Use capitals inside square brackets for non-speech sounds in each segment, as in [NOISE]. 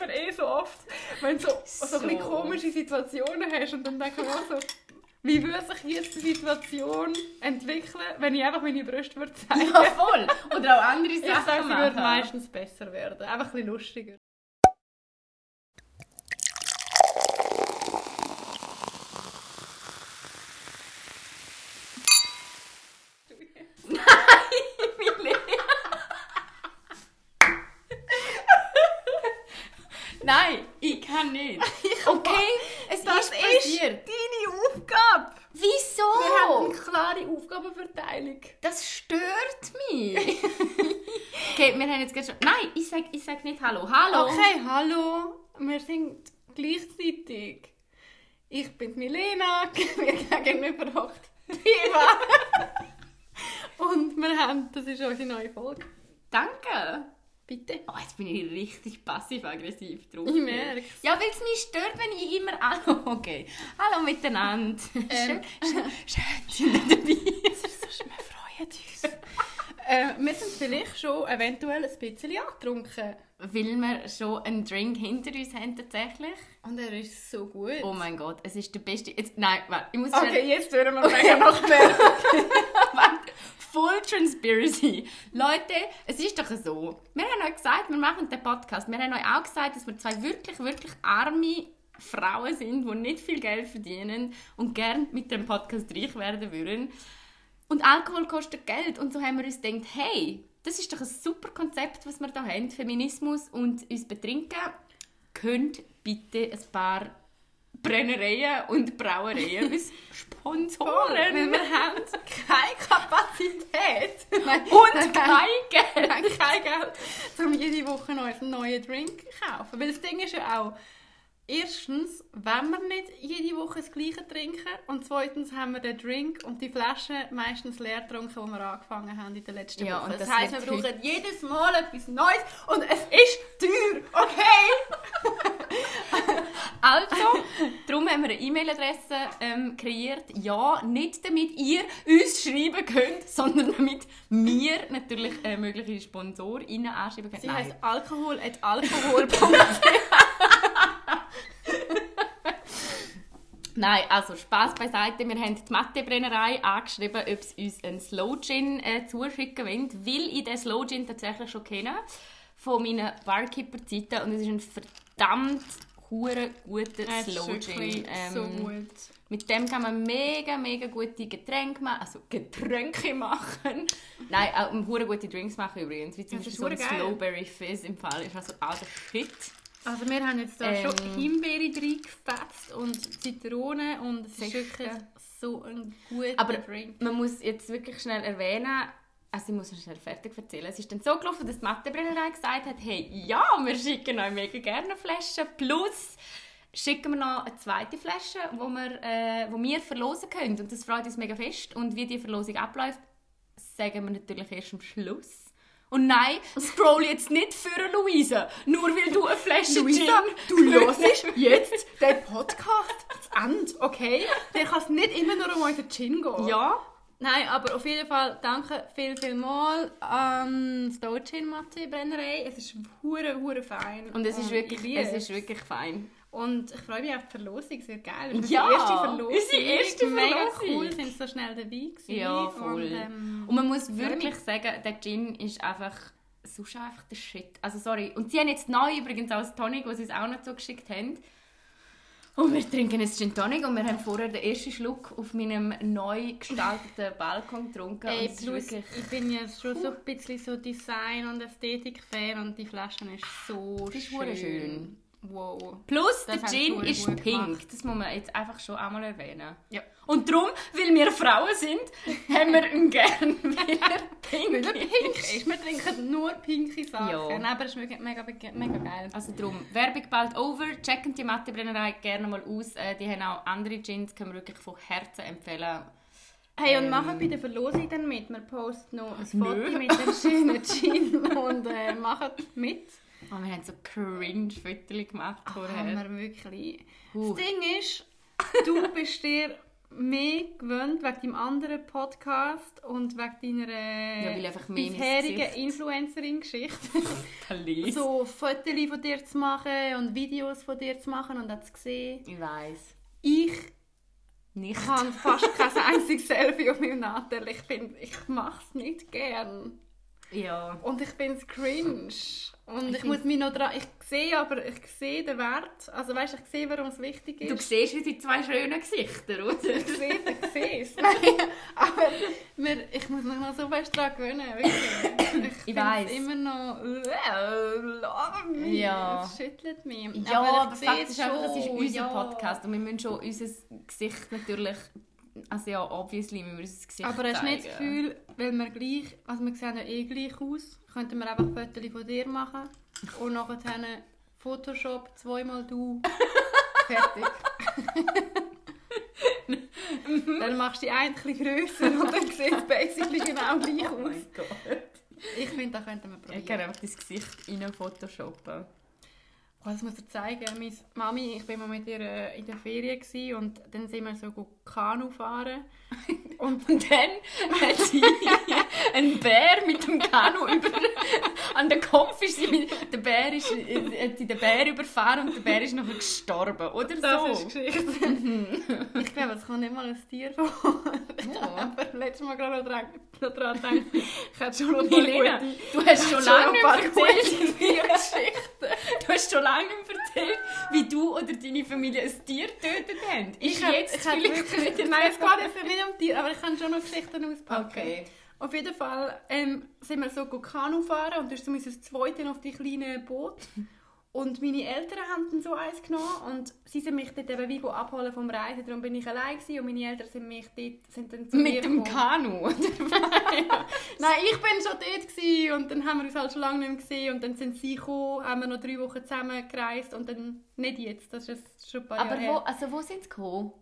erzählen wir eh so oft, wenn du so, so, So. ein bisschen komische Situationen hast und dann denken wir auch so, wie würde sich jetzt die Situation entwickeln, wenn ich einfach meine Brüste würde zeigen Ja, voll. Oder auch andere Ich Sachen sage, sie würde meistens besser werden. Einfach ein bisschen lustiger. Nein, ich kann nicht. Okay, es Das ist ist passiert. deine Aufgabe! Wieso? Wir haben eine klare Aufgabenverteilung. Das stört mich. [LAUGHS] okay, wir haben jetzt gerade schon... Nein, ich sag, ich sag nicht Hallo. Hallo. Okay, hallo. Wir sind gleichzeitig. Ich bin Milena, [LAUGHS] mir gegenüber hockt die Eva. [LAUGHS] Und wir haben, das ist unsere neue Folge. Danke. Bitte. Oh, jetzt bin ich richtig passiv-aggressiv drauf. Ich merk's. Ja, weil es mich stört, wenn ich immer... Hallo, okay. Hallo miteinander. Ähm. Schön, schön, schön sind ihr dabei. Äh, wir sind vielleicht schon eventuell ein bisschen angetrunken. Weil wir schon einen Drink hinter uns haben tatsächlich. Und er ist so gut. Oh mein Gott, es ist der beste... Jetzt, nein, warte, ich muss okay, jetzt hören wir mega noch mehr. [LAUGHS] Full Transparency. Leute, es ist doch so. Wir haben euch gesagt, wir machen den Podcast. Wir haben euch auch gesagt, dass wir zwei wirklich, wirklich arme Frauen sind, die nicht viel Geld verdienen und gerne mit dem Podcast reich werden würden. Und Alkohol kostet Geld. Und so haben wir uns gedacht, hey, das ist doch ein super Konzept, was wir da haben. Feminismus und uns betrinken. Könnt bitte ein paar Brennereien und Brauereien [LAUGHS] als Sponsoren. Weil wir haben keine Kapazität. [LAUGHS] Nein, Und kein Geld. Nein, kein Geld, um jede Woche noch einen neuen Drink zu kaufen. Weil das Ding ist ja auch, erstens, wenn wir nicht jede Woche das Gleiche trinken und zweitens haben wir den Drink und die Flasche meistens leer getrunken, wo wir angefangen haben in der letzten Ja, Woche. und das, das heisst, wir brauchen jedes Mal etwas Neues und es ist teuer, okay? [LAUGHS] Also, darum haben wir eine E-Mail-Adresse ähm, kreiert. Ja, nicht damit ihr uns schreiben könnt, sondern damit wir natürlich äh, mögliche SponsorInnen anschreiben können. Sie Nein. heisst Alkohol [LAUGHS] at alkohol. Nein, also Spaß beiseite. Wir haben die Mattebrennerei angeschrieben, ob sie uns einen Slow Gin äh, zuschicken wollen, weil ich den Slow Gin tatsächlich schon kenne von meinen Barkeeper-Zeiten und es ist ein verdammt hure guter Slow Gin. Ähm, so gut. Mit dem kann man mega, mega gute Getränke machen, also Getränke [LAUGHS] machen. Nein, auch um hure gute Drinks machen übrigens, wie zum ist Beispiel so ein. Slowberry Fizz im Fall. Ist also auch der Shit. Also wir haben jetzt da Ähm. schon Himbeere reingefetzt und Zitrone und es ist wirklich so ein guter Aber Drink. man muss jetzt wirklich schnell erwähnen, also ich muss noch schnell fertig erzählen. Es ist dann so gelaufen, dass die Mattebrennerei gesagt hat, hey, ja, wir schicken euch mega gerne Flaschen, plus schicken wir noch eine zweite Flasche, wo wir, äh, wo wir verlosen können. Und das freut uns mega fest. Und wie die Verlosung abläuft, sagen wir natürlich erst am Schluss. Und nein, scroll jetzt nicht für eine Luisa, nur weil du eine Flasche Luisa, Gin du hörst [LAUGHS] jetzt den Podcast zu Ende, okay? Der kann es nicht immer nur um unseren Gin gehen. Ja, Nein, aber auf jeden Fall danke viel, viel mal an die Gin Mathe Brennerei. Es ist hure, hure fein. und es ist ich wirklich, es ist wirklich fein. Und ich freue mich auf die Verlosung, sehr geil. Unsere Ja, erste Verlosung. unsere erste Mega Verlosung. cool, sind so schnell dabei gewesen. Ja, voll. Und, ähm, Und man muss wirklich sagen, der Gin ist einfach sonst einfach der Shit. Also sorry. Und sie haben jetzt neu übrigens auch das Tonic, was sie uns auch noch zugeschickt haben. Und wir trinken jetzt Gin Tonic und wir haben vorher den ersten Schluck auf meinem neu gestalteten [LAUGHS] Balkon getrunken. Ey, es plus, ich bin ja schon so ein bisschen so Design- und Ästhetik-Fan und die Flasche ist so Das ist schön. schön. Wow. Plus, Das der Gin ist pink. gemacht. Das muss man jetzt einfach schon einmal erwähnen. Ja. Und darum, weil wir Frauen sind, haben wir ihn gerne [LAUGHS] wieder pink. Weil er pink ist. Wir trinken nur pinke Sachen. Ja. Aber es ist mega, mega, mega geil. Also darum, Werbung bald over. Checken die Mattebrennerei gerne mal aus. Äh, die haben auch andere Gins, können wir wirklich von Herzen empfehlen. Hey, und Ähm. machen bei der Verlosung dann mit. Wir posten noch ein Nö. Foto mit dem schönen [LAUGHS] Gin und äh, machen mit. Oh, wir haben so cringe Fotos gemacht Haben vorher. wir wirklich. Huh. Das Ding ist, du [LAUGHS] bist dir mehr gewöhnt wegen deinem anderen Podcast und wegen deiner Ja, mehr mein bisherigen Influencerin-Geschichte. [LAUGHS] So Fotos von dir zu machen und Videos von dir zu machen und das zu sehen. Ich weiß Ich Nicht. habe fast kein [LAUGHS] einziges Selfie auf meinem Nadel. Ich, bin, ich mache es nicht gern. Ja. Und ich finde es cringe. Und Ich ich, muss mich noch dran... Ich sehe aber, ich sehe den Wert. Also weißt, ich sehe, warum es wichtig ist. Du siehst unsere zwei schönen Gesichter, oder? Ich sehe ich sehe es. [LAUGHS] [LAUGHS] aber mir, ich muss mich noch so fest daran gewöhnen. Wirklich. Ich, Ich weiss. immer noch... Ja. Es schüttelt mich. Ja, aber, ich Fakt ist einfach, das ist unser ja. Podcast und wir müssen schon unser Gesicht natürlich, also ja, obviously müssen wir unser Gesicht Aber hast du nicht das. Gefühl, weil wir gleich, also wir sehen ja eh gleich aus, könnten wir einfach Fotos von dir machen und nachher Photoshop, zweimal du, [LAUGHS] fertig. [LAUGHS] dann machst du die eine ein bisschen grösser und dann sieht es basically genau gleich Oh aus. mein Gott. Ich finde, da könnten wir Ich probieren. kann einfach das Gesicht rein photoshoppen. Oh, das muss ich zeigen. Meine Mami, ich war mal mit ihr äh, in der Ferien gewesen und dann sind wir so go Kanu fahren. Und [LAUGHS] Und dann hat sie einen Bär mit dem Kanu über... An den Kopf ist sie mit... Der Bär ist, äh, hat sie den Bär überfahren und der Bär ist nachher gestorben, oder das so? ist Geschichte. ich glaube, es kommt nicht mal ein Tier vor. Oh. Aber letztes Mal gerade noch dran, noch dran gedacht, ich hätte schon noch ein gute- du hast schon lange ein nicht paar erzählt, Tiergeschichten. du hast schon lange nicht erzählt, wie du oder deine Familie ein Tier getötet haben. Ist Ich hab- jetzt ich hab vielleicht wirklich, wieder... Nein, es geht jetzt nicht um Tiere, aber ich kann schon noch Geschichten auspacken. Okay. Auf jeden Fall ähm, sind wir so Kanu fahren und du so unser Zweite auf die kleine Boot. Und meine Eltern haben dann so eins genommen und sie sind mich dort eben wie abholen vom Reisen. Darum bin ich allein gewesen und meine Eltern sind mich dort, sind dann zu mir Mit dem gekommen. Kanu? [LAUGHS] Nein, ich bin schon dort gewesen und dann haben wir uns halt schon lange nicht mehr gesehen und dann sind sie gekommen, haben wir noch drei Wochen zusammen gereist und dann, nicht jetzt, das ist schon ein paar Aber Jahre wo, her. also wo sind sie gekommen?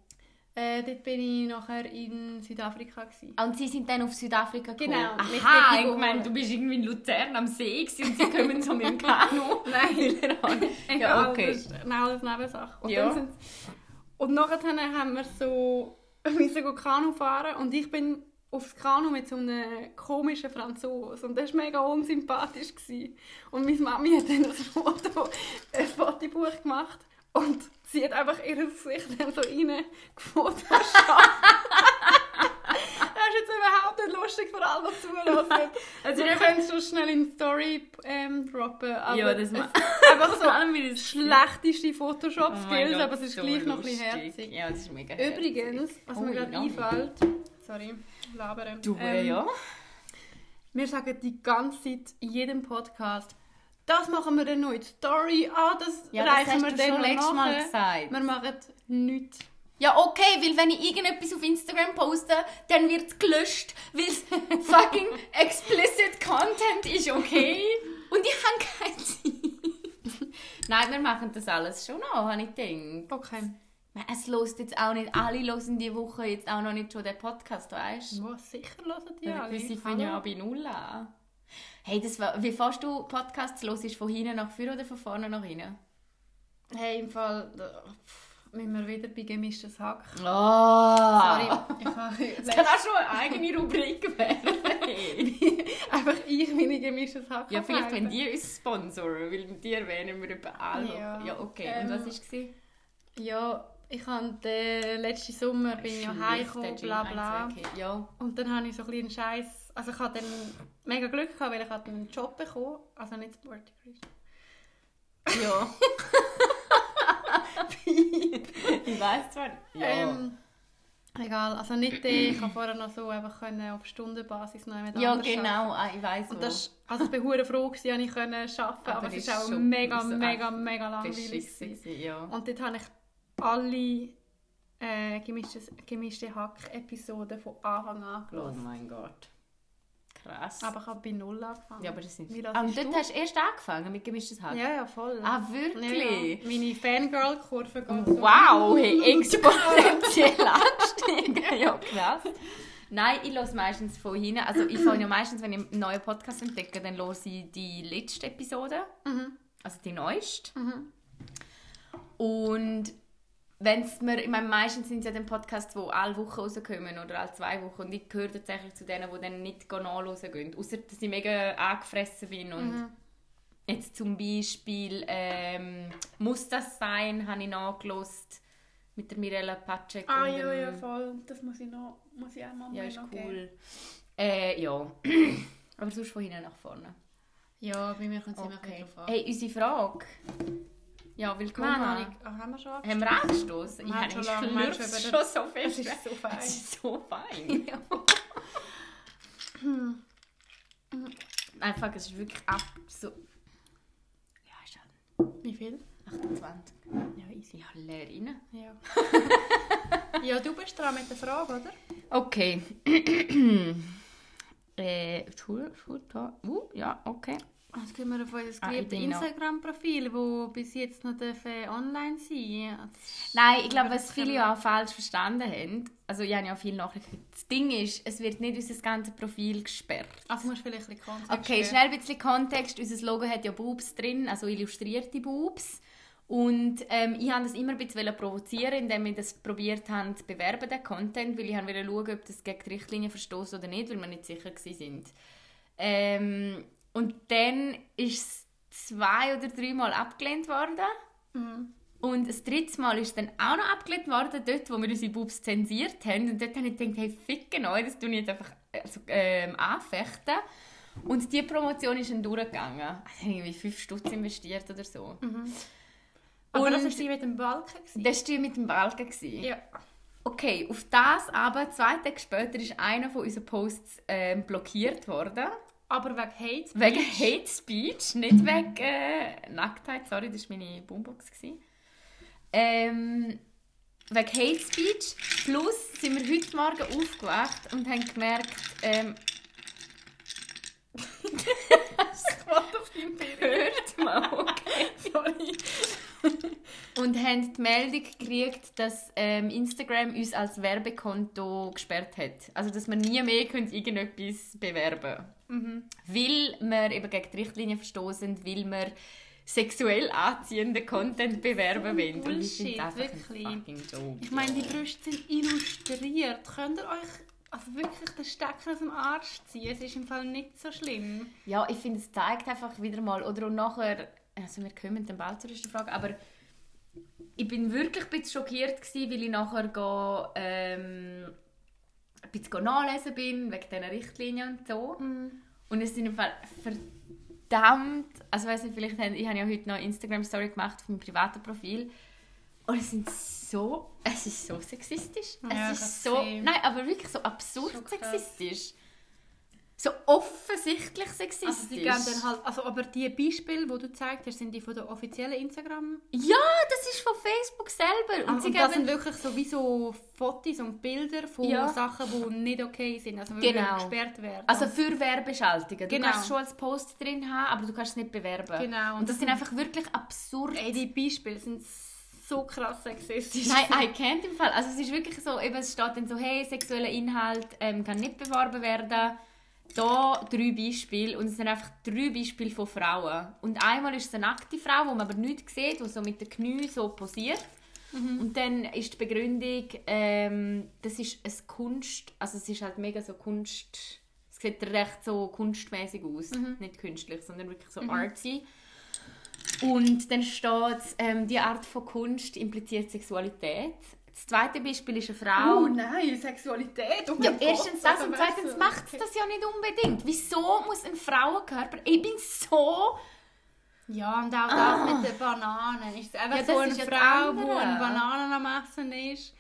Äh, dort bin ich nachher in Südafrika gewesen. Ah, Und sie sind dann auf Südafrika gekommen? Genau, Aha, ich meine, du bist irgendwie in Luzern am See und sie kommen so mit dem Kanu. [LAUGHS] Nein. ja, okay. Das ist eine Nebensache. Und, Ja. dann sind, und nachher haben wir so [LAUGHS] go Kanu fahren und ich bin aufs Kanu mit so einem komischen Franzosen und das war mega unsympathisch. Gewesen. Und meine Mami hat dann ein Foto, ein Fotobuch gemacht und sie hat einfach ihr Gesicht dann so reingefotoshoppt. [LAUGHS] Das ist jetzt überhaupt nicht lustig, vor allem was zulassen. Also wir können es schon schnell in die Story ähm, droppen, aber Ja, das es [LAUGHS] ma- ist einfach so das schlechteste Oh Photoshop-Skills, Gott, aber es ist so gleich noch ein bisschen lustig. herzig. Ja, das ist mega herzig. Übrigens, was Oh, mir gerade einfällt, sorry, labern. Du, Ähm, ja. Wir sagen die ganze Zeit in jedem Podcast, das machen wir dann noch in die Story, ah, das Ja, das reichen hast wir dann noch letztes Mal gesagt. Wir machen nichts. Ja, okay, weil wenn ich irgendetwas auf Instagram poste, dann wird es gelöscht, weil es [LAUGHS] fucking explicit Content ist, okay? Und ich habe keine Zeit. Nein, wir machen das alles schon noch, habe ich gedacht. Okay. Es lost jetzt auch nicht, alle hören die Woche jetzt auch noch nicht schon den Podcast, weißt du? Sicher hören die alle. weil sie fangen ja bei Null an. Hey, das war, wie fährst du Podcasts los? Ist von hinten nach vorne oder von vorne nach hinten? Hey, im Fall, da pff, müssen wir wieder bei gemischtes Hack. Oh! Sorry, ich Das [LAUGHS] kann auch schon eine eigene Rubrik werden. [LAUGHS] einfach ich meine gemischtes Hack. ja, vielleicht wenn die uns sponsoren, weil mit dir erwähnen wir überall. Ja. Ja, okay. Ähm, Und was war es? Ja, ich habe den letzten Sommer bin ja heimgekommen, bla bla. Ja. Und dann habe ich so ein bisschen Scheiß. Also ich hatte dann mega Glück gehabt, weil ich hatte einen Job bekommen, also nicht Sport Ja. [LAUGHS] ich weiß zwar. Ja. Ähm, egal, also nicht den. Ich habe vorher noch so einfach können auf Stundenbasis noch jemand ja, genau. Ah, ich weiß Und das, ist- also ich bin hure froh dass ich können arbeiten, aber, Aber es ist ist auch mega, mega, mega langweilig Ja. Und dort habe ich alle äh, gemischte, gemischte Hack-Episoden von Anfang an Oh gehört. mein Gott. Krass. Aber ich habe bei Null angefangen. ja, aber das Ah, hörst und dort du? hast du erst angefangen mit gemischtes Hack? Ja, ja, voll. Ah, Ja, wirklich? ja. Meine Fangirl-Kurve geht so. Wow, hey, [LAUGHS] exponentiell ansteigen. [LAUGHS] Ja, krass. Nein, ich höre meistens von hinten. Also ich fange ja meistens, wenn ich einen neuen Podcast entdecke, dann höre ich die letzte Episode. Mhm. Also die neueste. Mhm. Und wenn's mir, ich meine, meistens sind es ja dann Podcasts, die alle Wochen rauskommen oder alle zwei Wochen und ich gehöre tatsächlich zu denen, die dann nicht nachhören gehen. Außer, dass ich mega angefressen bin und Mhm. jetzt zum Beispiel ähm, «Muss das sein?» habe ich nachgelost mit der Mirella Pacek Ah, ja, ja, voll. Das muss ich noch, muss ich auch mal ja, ist cool. Äh, ja. [CLEARS THROAT] Aber sonst von hinten nach vorne. Ja, bei mir kommt es immer Okay. okay. drauf an. Hey, unsere Frage. Ja, willkommen. Nein, nicht. Ah, haben wir schon Haben wir angestoßen? Ich habe schon lange- schon, schon so fest. Es [LAUGHS] ist so fein. Es ist so fein. Einfach, es ist wirklich ab so... Ja, ist halt Wie viel? 28. Ja, easy. Ja, leer rein. Ja. [LAUGHS] ja, du bist dran mit der Frage, oder? Okay. [CLEARS THROAT] äh, Schul, Schultag. Uh, ja, okay. Jetzt gehen wir auf unser Ah, geliebtes noch- Instagram-Profil, das bis jetzt noch dürfen online sein Nein, ich glaube, was das viele können ja auch falsch verstanden haben, also ich habe ja viel Nachrichten. Das Ding ist, es wird nicht unser ganzes Profil gesperrt. Also musst du vielleicht ein bisschen Kontext Okay, schnell ein bisschen Kontext. Unser Logo hat ja Boobs drin, also illustrierte Boobs. Und ähm, ich wollte das immer ein bisschen provozieren, indem wir das probiert haben zu bewerben, den Content, weil ich wollte schauen, ob das gegen die Richtlinie verstoßt oder nicht, weil wir nicht sicher waren. Ähm, und dann ist es zwei oder dreimal abgelehnt worden. Mhm. Und das dritte Mal ist dann auch noch abgelehnt worden, dort, wo wir unsere Boobs zensiert haben. Und dort habe ich gedacht, hey, ficken euch, das tue ich jetzt einfach also, ähm, anfechten. Und diese Promotion ist dann durchgegangen. Also ich habe irgendwie 5 Stutz investiert oder so. Aber das Und- war die mit dem Balken. gewesen? Das war mit dem Balken. gewesen. Ja. Okay, auf das aber, zwei Tage später, ist einer von unseren Posts ähm, blockiert worden. Aber wegen Hate Wegen Speech. Hate Speech, nicht wegen äh, Nacktheit. Sorry, das war meine Boombox. gewesen. Ähm, wegen Hate Speech. Plus sind wir heute Morgen aufgewacht und haben gemerkt, ähm, [LAUGHS] Warte auf deinem Bild. hört mal, okay. Sorry. [LAUGHS] Und haben die Meldung gekriegt, dass ähm, Instagram uns als Werbekonto gesperrt hat. Also, dass wir nie mehr können irgendetwas bewerben können. Weil wir eben gegen die Richtlinie verstoßen, weil wir sexuell anziehenden Content bewerben wollen. Und ich finde Bullshit, das wirklich. ein fucking Joke. Ich meine, die Brüste sind illustriert. Könnt ihr euch also wirklich den Stecker aus dem Arsch ziehen? Es ist im Fall nicht so schlimm. Ja, ich finde, es zeigt einfach wieder mal, oder und nachher, also wir kommen dann bald zur ersten Frage, aber ich bin wirklich ein bisschen schockiert gewesen, weil ich nachher go, ähm, ein bisschen nachlesen bin, wegen diesen Richtlinien und so. Und es sind Fall verdammt, also weiss nicht, vielleicht, haben- ich habe ja heute noch eine Instagram-Story gemacht auf meinem privaten Profil und es sind so, es ist so sexistisch. Ja, es ist so, gesehen. nein, aber wirklich so absurd sexistisch. So offensichtlich sexistisch. Also die geben dann halt, also aber die Beispiele, die du gezeigt hast, sind die von der offiziellen Instagram. Ja, das ist von Facebook selber. Und Und, sie das sind geben... wirklich so wie so Fotos und Bilder von Ja. Sachen, die nicht okay sind, also Genau. gesperrt werden. Also für Werbeschaltungen. Du Genau. kannst es schon als Post drin haben, aber du kannst es nicht bewerben. Genau. Und das sind einfach wirklich absurd. Ey, die Beispiele sind so krass sexistisch. Nein, I can't im Fall. Also es ist wirklich so, eben, es steht dann so, hey, sexueller Inhalt ähm, kann nicht beworben werden. Da drei Beispiele und es sind einfach drei Beispiele von Frauen. Und einmal ist es eine nackte Frau, die man aber nicht sieht, die so mit den Knien so posiert. Und dann ist die Begründung, ähm, das ist ein Kunst, also es ist halt mega so Kunst, es sieht recht so kunstmäßig aus, nicht künstlich, sondern wirklich so artsy. Und dann steht, ähm, die Art von Kunst impliziert Sexualität. Das zweite Beispiel ist eine Frau. Oh nein, Sexualität. Oh ja, erstens Gott, das also und zweitens macht es das ja nicht unbedingt. Wieso muss ein Frauenkörper... Ich bin so... Ja, und auch das mit den Bananen. Ist einfach Ja, so das eine Frau, die eine Banane am Essen ist?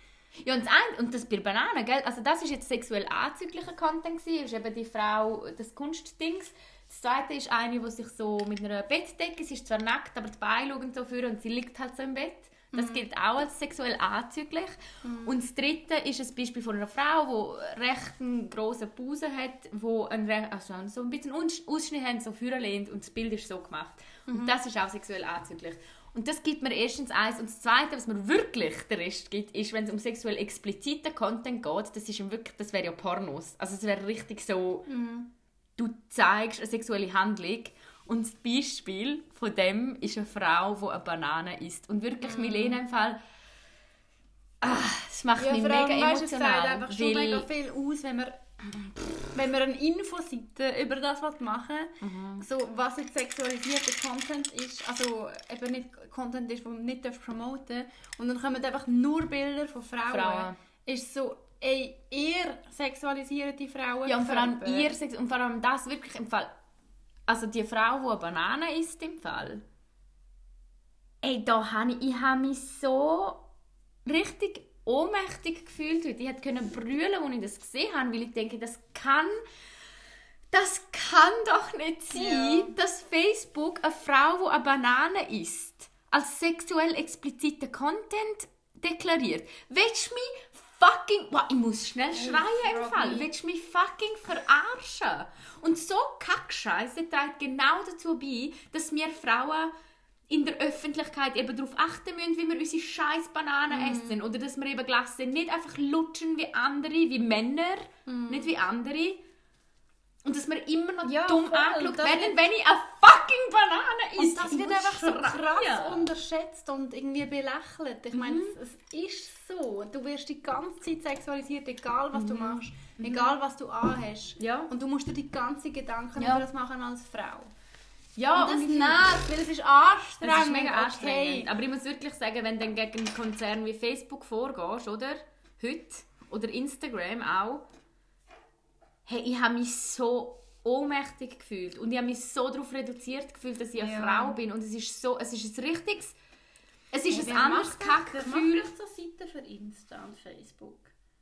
Ja, und das, eine, und das bei Bananen, gell? Also das ist jetzt sexuell anzüglicher Content gewesen, ist eben die Frau, das Kunstdings. Das zweite ist eine, die sich so mit einer Bettdecke, sie ist zwar nackt, aber die Beine schauen so vor und sie liegt halt so im Bett. Das gilt auch als sexuell anzüglich. Und das dritte ist ein Beispiel von einer Frau, die recht einen grossen Busen hat, wo ein re- also so ein bisschen Aus- Ausschnitt hat, so vorlehnt und das Bild ist so gemacht. Und das ist auch sexuell anzüglich. Und das gibt mir erstens eins. Und das Zweite, was mir wirklich den Rest gibt, ist, wenn es um sexuell expliziten Content geht, das, ist wirklich, das wäre ja Pornos. Also es wäre richtig so, du zeigst eine sexuelle Handlung und das Beispiel von dem ist eine Frau, die eine Banane isst. Und wirklich, Milena im Fall, Das macht Ja, mich mega allem, weißt, es emotional. sagt einfach schon mega viel aus, wenn man, wenn man eine Infoseite über das machen Mhm. so was jetzt sexualisierter Content ist, also eben nicht Content ist, den man nicht darf promoten und dann kommen einfach nur Bilder von Frauen. Frauen. Ist so, ey, ihr sexualisiert die Frauen. Ja, und vor allem ihr und vor allem das wirklich im Fall. Also die Frau, die eine Banane isst im Fall. Ey, da habe ich, ich habe mich so richtig ohnmächtig gefühlt heute. Ich konnte brüllen, als ich das gesehen habe, weil ich denke, das kann das kann doch nicht sein, Ja. dass Facebook eine Frau, die eine Banane isst, als sexuell expliziten Content deklariert. Willst du mich fucking... Wow, ich muss schnell schreien im. Fall. Willst du mich fucking verarschen? Und so Kackscheiße trägt genau dazu bei, dass wir Frauen in der Öffentlichkeit eben darauf achten müssen, wie wir unsere scheiß Bananen Mhm. essen. Oder dass wir eben Glasse nicht einfach lutschen wie andere, wie Männer, nicht wie andere. Und dass wir immer noch Mhm. Ja, dumm voll. angeschaut Das werden, wenn ich eine fucking Banane Und esse. das Ich wird einfach so krass unterschätzt und irgendwie belächelt. Ich meine, Mhm. es, es ist so. Du wirst die ganze Zeit sexualisiert, egal was du Mhm. machst, egal was du anhast. Ja. Und du musst dir die ganzen Gedanken Ja. über das machen als Frau. Ja, und das und nervt, weil es ist anstrengend. Das ist mega okay. anstrengend. Aber ich muss wirklich sagen, wenn du dann gegen einen Konzern wie Facebook vorgehst, oder? Heute. Oder Instagram auch. Hey, ich habe mich so ohnmächtig gefühlt. Und ich habe mich so darauf reduziert gefühlt, dass ich eine Ja. Frau bin. Und es ist so, es ist ein richtiges... Es ist Hey, ein anderes das? Wer Kackgefühl. macht so Seiten für Insta und Facebook?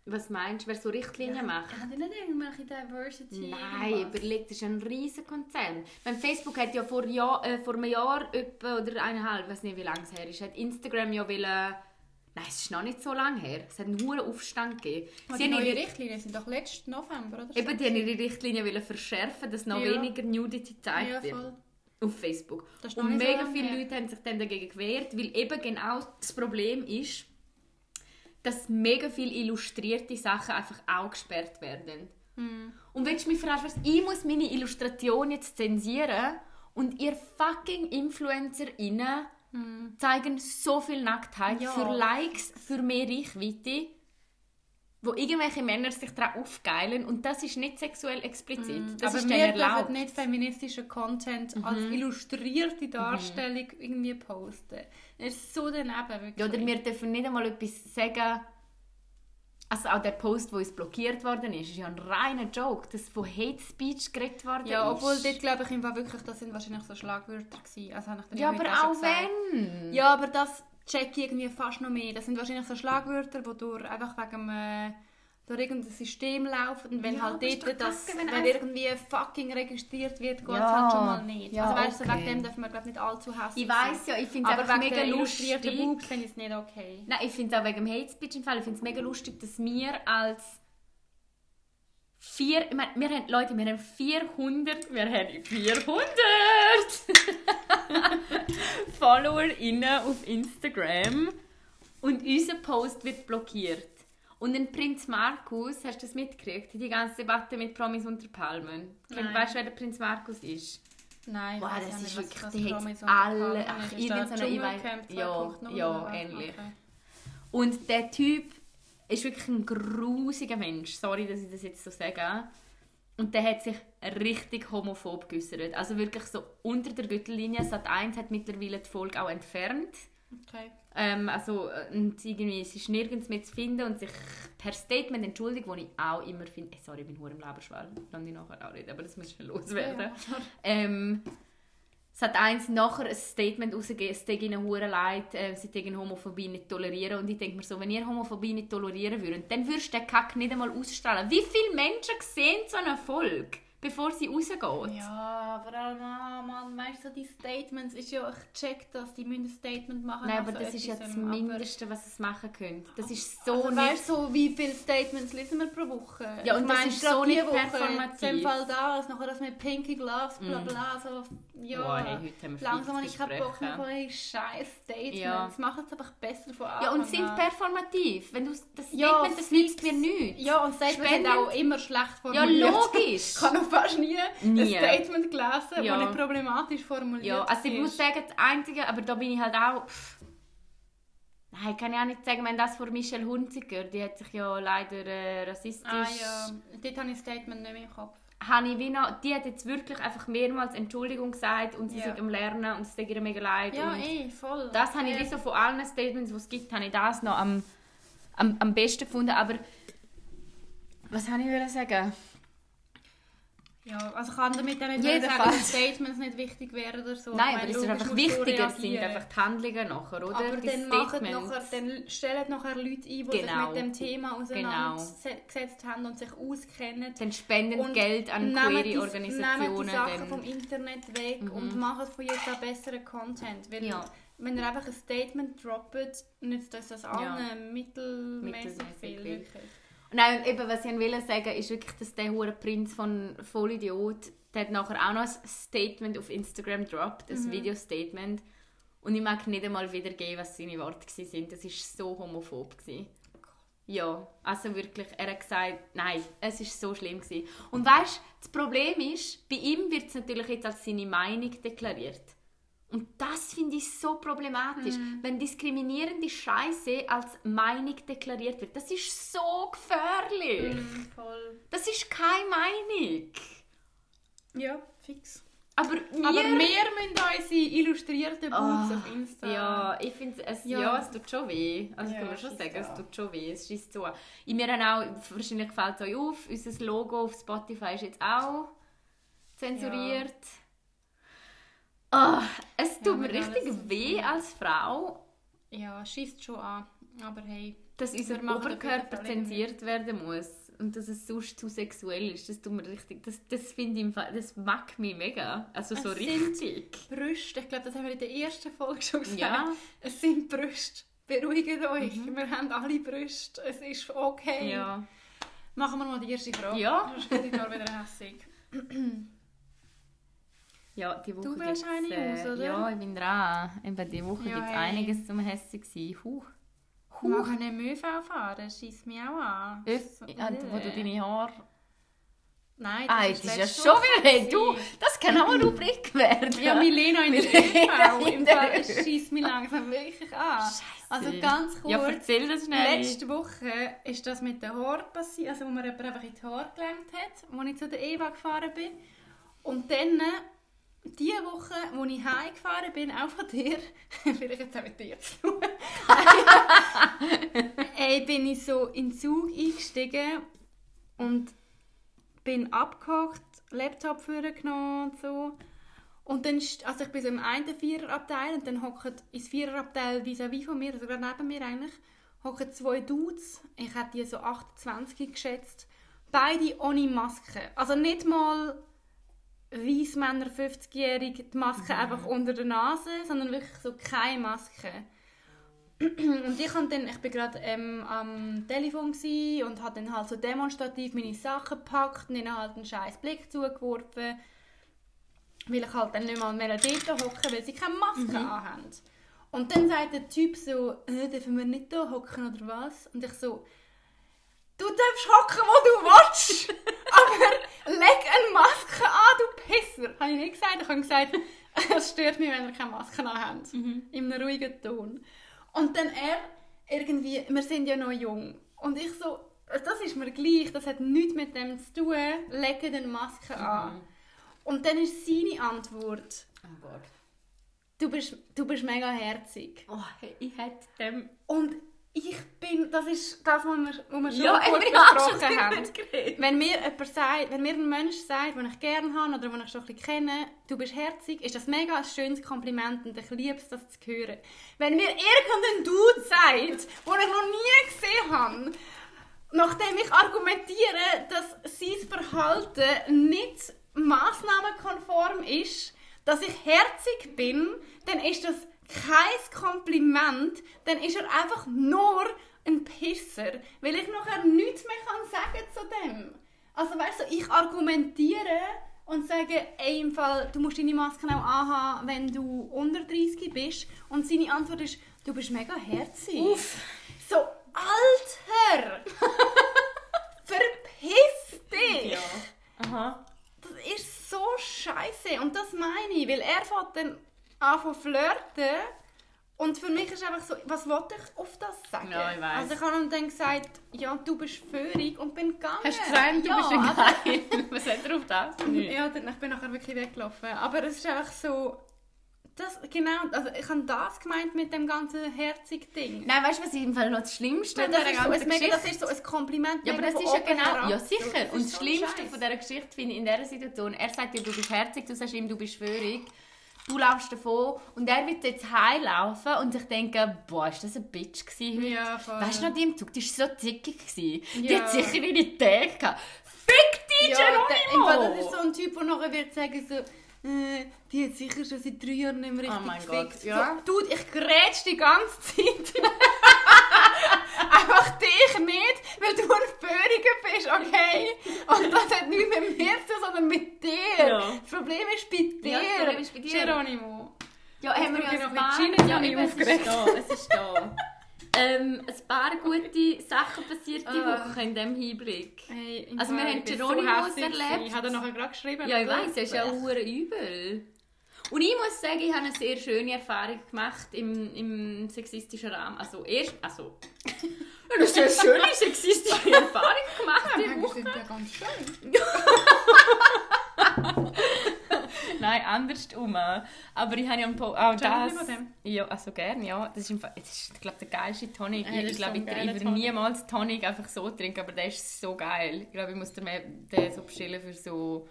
Was meinst du, wer so Richtlinien macht? Hat ihr nicht irgendwelche Diversity? Nein, überlegt, das ist ein riesen Konzern. Wenn Facebook hat ja vor, Jahr, äh, vor einem Jahr etwa, oder eineinhalb, ich weiß nicht, wie lange es her ist, hat Instagram ja wollen, nein, es ist noch nicht so lange her, es hat einen hohen Aufstand gegeben. Aber Sie die neuen ihre, Richtlinien sind doch letzten November, oder? eben, die haben ihre Richtlinien wollen verschärfen, dass noch Ja. weniger Nudity gezeigt ja, wird. Auf Facebook. Und so mega lange viele her. Leute haben sich dann dagegen gewehrt, weil eben genau das Problem ist, dass mega viele illustrierte Sachen einfach auch gesperrt werden. Hm. Und willst du mich was? Ich muss meine Illustration jetzt zensieren und ihr fucking InfluencerInnen zeigen so viel Nacktheit Ja. für Likes, für mehr Reichweite, wo irgendwelche Männer sich daran aufgeilen und das ist nicht sexuell explizit. Das aber ist wir dürfen. Mhm. nicht feministischen Content als illustrierte Darstellung irgendwie posten. Das ist so daneben, wirklich. Oder wir dürfen nicht einmal etwas sagen. Also auch der Post, der uns blockiert worden ist, ist ja ein reiner Joke, das von Hate Speech geredet worden ja, ist. obwohl dort glaube ich im Fall wirklich, das sind wahrscheinlich so Schlagwörter gewesen. Also habe ich ja, aber auch gesagt. wenn. Ja, aber das check ich irgendwie fast noch mehr. Das sind wahrscheinlich so Schlagwörter, die durch, einfach wegen äh, durch irgendein System laufen. Und wenn Ja, halt aber dort das, wenn, wenn irgendwie fucking registriert wird, geht es Ja, halt schon mal nicht. ja, also weißt du, okay. wegen dem dürfen wir glaube nicht allzu hässlich Ich weiß ja, ich finde es Aber einfach wegen mega lustig. Boobs finde ich es nicht okay. Nein, ich finde es auch wegen dem Hate Speech im Fall. Ich finde es mega lustig, dass wir als vier, ich meine, wir haben, Leute, wir haben 400, wir haben 400 [LAUGHS] FollowerInnen auf Instagram und unser Post wird blockiert. Und ein Prinz Markus, hast du das mitgekriegt? Die ganze Debatte mit Promis unter Palmen. Nein. Weißt du, wer der Prinz Markus ist? Nein, weiss das ist wirklich, Promis hat alle, ach, irgendeine, ich weiss, Dschungelcamp ja, 2.0 ja, ähnlich. Okay. Und der Typ ist wirklich ein grusiger Mensch. Sorry, dass ich das jetzt so sage. Und der hat sich richtig homophob geäußert. Also wirklich so unter der Gürtellinie. Sat 1 hat mittlerweile die Folge auch entfernt. Okay. Ähm, also, äh, und irgendwie, es ist nirgends mehr zu finden und sich per Statement entschuldigt, wo ich auch immer finde, eh, sorry, ich bin nur im Leberschwall, kann ich nachher auch reden, aber das muss schnell loswerden. Ja. Ähm, es hat eins nachher ein Statement rausgegeben, es tut ihnen hure leid, äh, sie täten Homophobie nicht tolerieren. Und ich denke mir so, wenn ihr Homophobie nicht tolerieren würdet, dann würdest du den Kack nicht einmal ausstrahlen. Wie viele Menschen sehen so eine Folge, bevor sie rausgeht? Ja, vor allem, ah, Mann, weißt du, so die Statements ist ja, ich check das, die müssen ein Statement machen. Nein, aber so das ist ja das Mindeste, was es machen könnt. Das ist so Also, nicht... weißt du, so, wie viele Statements lesen wir pro Woche? Ja, und Ich das meine, ist so nicht Woche, performativ. In dem Fall das, nachher das mit Pinky Gloves, bla bla, so, ja. Boah, hey, heute haben wir Langsam habe ich keinen Bock mehr von hey, scheiß Statements. Ja. Macht es einfach besser von Anfang Ja, und sind an. performativ. Wenn du das Ja, Statement, das nützt mir nichts. Ja, und Statements sind auch immer schlecht Ja, formuliert. logisch. [LAUGHS] Habe noch fast nie, Nie. ein Statement gelesen, Ja. das nicht problematisch formuliert Ja, also ich ist. muss sagen, das Einzige, aber da bin ich halt auch... Pff, Nein, kann ich auch nicht sagen, wenn das von Michelle Hunziker, die hat sich ja leider äh, rassistisch... Ah ja, dort habe ich das Statement nicht mehr im Kopf. habe ich wie noch, die hat jetzt wirklich einfach mehrmals Entschuldigung gesagt und sie Ja. sind am Lernen und es tut ihr mega leid. Ja, und eh, voll. das habe ich wie so von allen Statements, die es gibt, habe ich das noch am, am, am besten gefunden. Aber was habe ich sagen? Ja, also ich kann damit auch nicht Jedenfalls. sagen, dass Statements nicht wichtig wären oder so. Nein, aber es ist einfach wichtiger, sind einfach die Handlungen nachher, oder? Aber Die dann, nachher, dann stellen nachher Leute ein, die Genau. sich mit dem Thema auseinandergesetzt haben und sich auskennen. Dann spenden Und Geld an queere die- Nehmen Organisationen. die Sachen vom Internet weg und machen von jetzt auch besseren Content. Weil Ja. wenn ihr einfach ein Statement droppt, nützt das das allen mittelmäßig Mittelmäßig viel. viel. Wirklich. Nein, eben, was ich will sagen ist wirklich, dass der hure Prinz von Vollidiot, der hat nachher auch noch ein Statement auf Instagram gedroppt, Mhm. ein Video-Statement. Und ich mag nicht einmal wiedergeben, was seine Worte waren. Das war so homophob. Gewesen. Ja, also wirklich, er hat gesagt, nein, es war so schlimm. Gewesen. Und weißt du, das Problem ist, bei ihm wird es natürlich jetzt als seine Meinung deklariert. Und das finde ich so problematisch, wenn diskriminierende Scheiße als Meinung deklariert wird. Das ist so gefährlich. Voll. Das ist keine Meinung. Ja, fix. Aber wir... Aber wir müssen unsere illustrierten Boobs Ah, auf Insta. Ja, ich finde es, ja. Ja. es tut schon weh. Also Ja, kann man schon sagen, schießt es tut schon weh. Es schießt an. Ich mir auch, wahrscheinlich fällt es euch auf, unser Logo auf Spotify ist jetzt auch zensuriert. Ah, es tut Ja, mir richtig alles- weh als Frau, Ja, schießt schon an. Aber hey. dass unser Oberkörper zensiert werden muss. Und dass es sonst zu sexuell ist. Das tut mir richtig, das, das finde ich, im Fall- das mag mich mega. Also so Es sind richtig. Brüste, ich glaube, das haben wir in der ersten Folge schon gesagt. Ja. Es sind Brüste. Beruhigt euch. Wir haben alle Brüste. Es ist okay. Ja. Machen wir mal die erste Frage. Ja. Sonst werde ich wieder hässig. [CLEARS THROAT] Ja, die Woche Du gibt's, eine aus, oder? Ja, ich bin dran. Eben, die Woche Ja, gibt es einiges zum hässig sein. Huh. Ich mag nicht ÖV fahren. Schießt mich auch an. Öff, So, ja, wo du äh. deine Haare... Nein, Ah, das das ist ja schon wieder... Hey, du, gewesen. das kann auch eine Rubrik werden. Ja, Milena in der ÖV. in Im Fall, schießt mich langsam wirklich an. Also ganz kurz. Ja, erzähl das schnell. Letzte Woche ist das mit den Haaren passiert, also wo mir jemand einfach in die Haare gelenkt hat, als ich zu der Eva gefahren bin. Und dann, die Woche, wo ich heimgefahren bin, auch von dir, [LAUGHS] vielleicht jetzt auch mit dir zu tun, [LAUGHS] Ey, bin ich so in den Zug eingestiegen und bin abgehockt, Laptop vorgenommen und so. Und dann, also ich bin so im einen Viererabteil und dann hocken ins Viererabteil vis-à-vis von mir, also gerade neben mir eigentlich, hocken zwei Dudes. Ich hätte die so 28 geschätzt. Beide ohne Maske. Also nicht mal Männer 50-jährig die Maske einfach unter der Nase, sondern wirklich so keine Maske. [CLEARS THROAT] Und ich, dann, ich bin gerade ähm, am Telefon und habe dann halt so demonstrativ meine Sachen gepackt und ihnen halt einen scheiß Blick zugeworfen, weil ich halt dann nicht mal mehr dort hocken, weil sie keine Maske anhaben. Und dann sagt der Typ so, äh, dürfen wir nicht da hocken oder was? Und ich so, du darfst hocken, wo du willst, [LAUGHS] aber leg eine Maske an, du Pisser. Habe ich nicht gesagt. Ich habe gesagt, [LAUGHS] es stört mich, wenn wir keine Maske haben. In einem ruhigen Ton. Und dann er irgendwie, wir sind ja noch jung. Und ich so, das ist mir gleich, das hat nichts mit dem zu tun, lege eine Maske an. Und dann ist seine Antwort, Oh Gott. du bist, du bist mega herzig. Oh, ich hätte dem... Und ich bin, das ist das, was wir, was wir schon Ja, kurz besprochen haben. [LAUGHS] Wenn mir, jemand sagt, wenn mir ein Mensch sagt, den ich gerne habe oder den ich schon ein bisschen kenne, du bist herzig, ist das mega ein schönes Kompliment und ich liebe es, das zu hören. Wenn mir irgendein Dude sagt, den ich noch nie gesehen habe, nachdem ich argumentiere, dass sein Verhalten nicht massnahmenkonform ist, dass ich herzig bin, dann ist das kein Kompliment, dann ist er einfach nur ein Pisser, weil ich nachher nichts mehr kann sagen zu dem. Also weißt du, ich argumentiere und sage, ey, im Fall, du musst deine Maske auch anhaben, wenn du unter 30 bist. Und seine Antwort ist, du bist mega herzig. So, Alter! [LAUGHS] Verpiss dich! Aha. Das ist so scheiße und das meine ich, weil er fängt dann an zu flirten Und für mich ist einfach so, was wollte ich auf das sagen? Ja, ich weiss. Also ich habe ihm dann gesagt, ja, du bist führig und bin gegangen. Hast du gesagt, du ja, bist ein Geil? [LAUGHS] Was hat er auf das? [LAUGHS] Ja, dann, ich bin nachher wirklich weggelaufen. Aber es ist einfach so, das, genau, also ich habe das gemeint mit dem ganzen herzig Ding. Nein, weißt du, was ich im Fall noch das Schlimmste Weil an das, dieser ist so, ganzen ein mega, das Geschichte- ist so ein Kompliment. Ja, aber das ist ja genau. herab. Ja, So, sicher. das Und ist das so Schlimmste Scheiß. von dieser Geschichte finde ich in dieser Situation, er sagt dir, du bist herzig, du sagst ihm, du bist führig. Du laufst davon und er wird jetzt heimlaufen und ich denke, boah, ist das ein Bitch gewesen heute? Ja, voll. Weißt du noch, die im Zug, die war so zickig. Gewesen. Die Ja. hat sicher ihre Tage gehabt. Fick dich, Ja, im Fall, das Geronimo! ist so ein Typ, der nachher wird sagen so, äh, die hat sicher schon seit drei Jahren nicht mehr richtig Oh mein gefixt. Gott, ja. So, Dude, ich grätsch die ganze Zeit. [LAUGHS] [LAUGHS] Einfach dich nicht, weil du ein Föhriger bist, okay? Und das hat nichts mit mir zu tun, sondern mit dir. Ja. Das Problem ist bei dir. Ja, das Problem ist bei dir. Geronimo. Ja, haben wir ja noch mit Gin, ja, ist aufgeregt. es ist da. [LAUGHS] ähm, ein paar gute Sachen passiert die Ah. Woche in diesem Hinblick. Hey, Also wir haben Geronimo hässlich erlebt. Ich habe nachher gerade geschrieben. Ja, ich weiß, es ist ja auch übel. Und ich muss sagen, ich habe eine sehr schöne Erfahrung gemacht im, im sexistischen Rahmen. Also erst, also [LAUGHS] eine sehr schöne sexistische Erfahrung gemacht Ja, die manchmal Woche. sind die ja ganz schön. [LAUGHS] Nein, andersrum. Aber ich habe ja auch Erzähl das. Ja, also gerne, ja. Das ist, im das ist ich glaube, der geilste Tonic. Ja, das ich ist glaube, so ich, Tonic. niemals Tonic einfach so trinken, aber der ist so geil. Ich glaube, ich muss den, den so bestellen für so...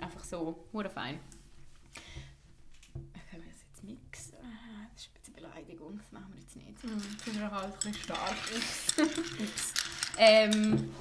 Einfach so, hure fein. Können wir das jetzt mixen? Ah, Das ist ein bisschen Beleidigung, das machen wir jetzt nicht. Hm, Das ist ja halt ein bisschen stark. [LAUGHS] Ups. Ähm,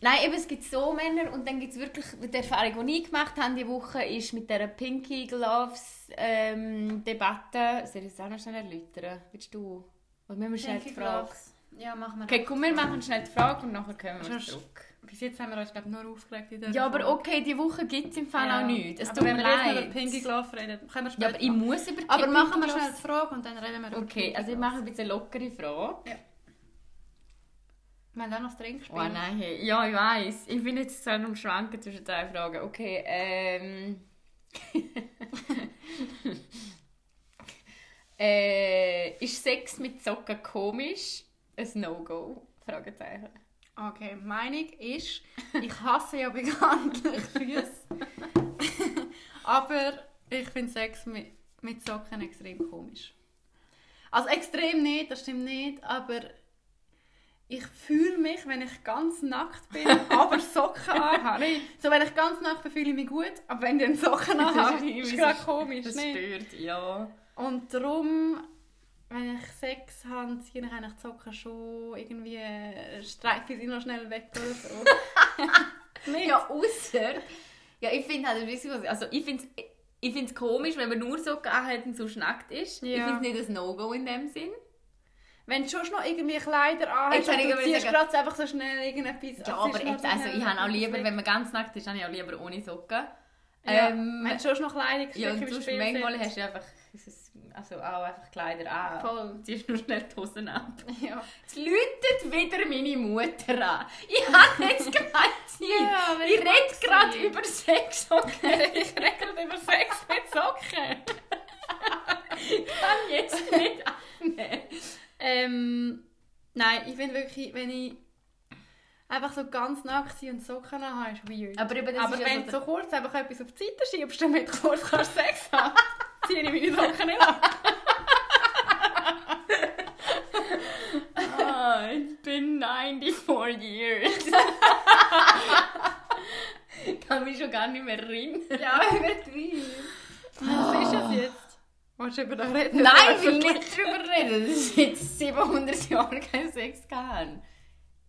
nein, eben, es gibt so Männer und dann gibt es wirklich, die Erfahrung, die ich gemacht habe diese Woche, ist mit dieser Pinky Gloves ähm, Debatte. Soll ich das auch noch schnell erläutern? Willst du? Oder müssen wir schnell die Frage? Ja, machen wir. Okay, komm, wir machen schnell die Frage und nachher kommen wir zurück. Bis jetzt haben wir uns glaub, nur aufgeregt in der Ja, aber okay, diese Woche gibt es im Fall Ja. auch nichts. Es aber tut wenn mir wir leid. über Pinky Glove reden, können wir ja, später aber ich machen. muss über die Aber machen wir Pinky schnell die Frage und dann reden wir über Okay, Pinky also ich mache ein bisschen eine lockere Frage. Wir haben auch noch das Trinkspiel. Oh nein, hey. ja, ich weiß. Ich bin jetzt so am Schwanken zwischen drei Fragen. Okay, ähm. [LAUGHS] äh, ist Sex mit Socken komisch? Ein No-Go? Fragezeichen. Okay, Meinung ist, ich hasse ja bekanntlich [LAUGHS] Füße. [LAUGHS] aber ich finde Sex mit, mit Socken extrem komisch. Also extrem nicht, das stimmt nicht, aber ich fühle mich, wenn ich ganz nackt bin, [LAUGHS] aber Socken anhabe. So, wenn ich ganz nackt bin, fühle ich mich gut, aber wenn ich dann Socken anhabe, ist es komisch. Das nicht? stört, ja. Und darum, Sex habe, ziehe ich eigentlich die Socken schon irgendwie, äh, streife sie noch schnell weg oder so. [LAUGHS] Ja, außer. Ja, ich finde halt, also ich finde es ich find's komisch, wenn man nur Socken anhat und so nackt ist. Ich Ja. finde es nicht ein No-Go in dem Sinn. Wenn du schon noch irgendwie Kleider anhast und ich du ziehst gerade einfach so schnell irgendetwas Ja, aber jetzt, so also ich habe auch lieber, wenn man ganz nackt ist, habe ich auch lieber ohne Socken. Ja, Ähm, wenn du schon noch Kleider Ja, und sonst manchmal hast du einfach es, also auch einfach Kleider an. Voll. Ziehst nur schnell die Hosen ab. [LAUGHS] Ja. Jetzt läutet wieder meine Mutter an. Ich habe jetzt keine Zeit. Ja, ich rede gerade über Sex, okay? [LAUGHS] ich rede gerade über Sex mit Socken. Ich kann jetzt nicht abnehmen. Ähm, nein, ich finde wirklich, wenn ich einfach so ganz nackt bin und Socken habe, ist weird. Aber eben, das Aber ist wenn so du so kurz einfach etwas auf die Seite schiebst, damit kurz kannst Sex haben [LAUGHS] ziehe ich meine Socken nicht an. Ah, ich bin 94 years. ich kann mich schon gar nicht mehr erinnern. Ja, ich will weird. Was ist es jetzt? Willst du über das reden? Nein, ich will nicht drüber reden. Das ist jetzt 700 Jahre kein Sex gehabt.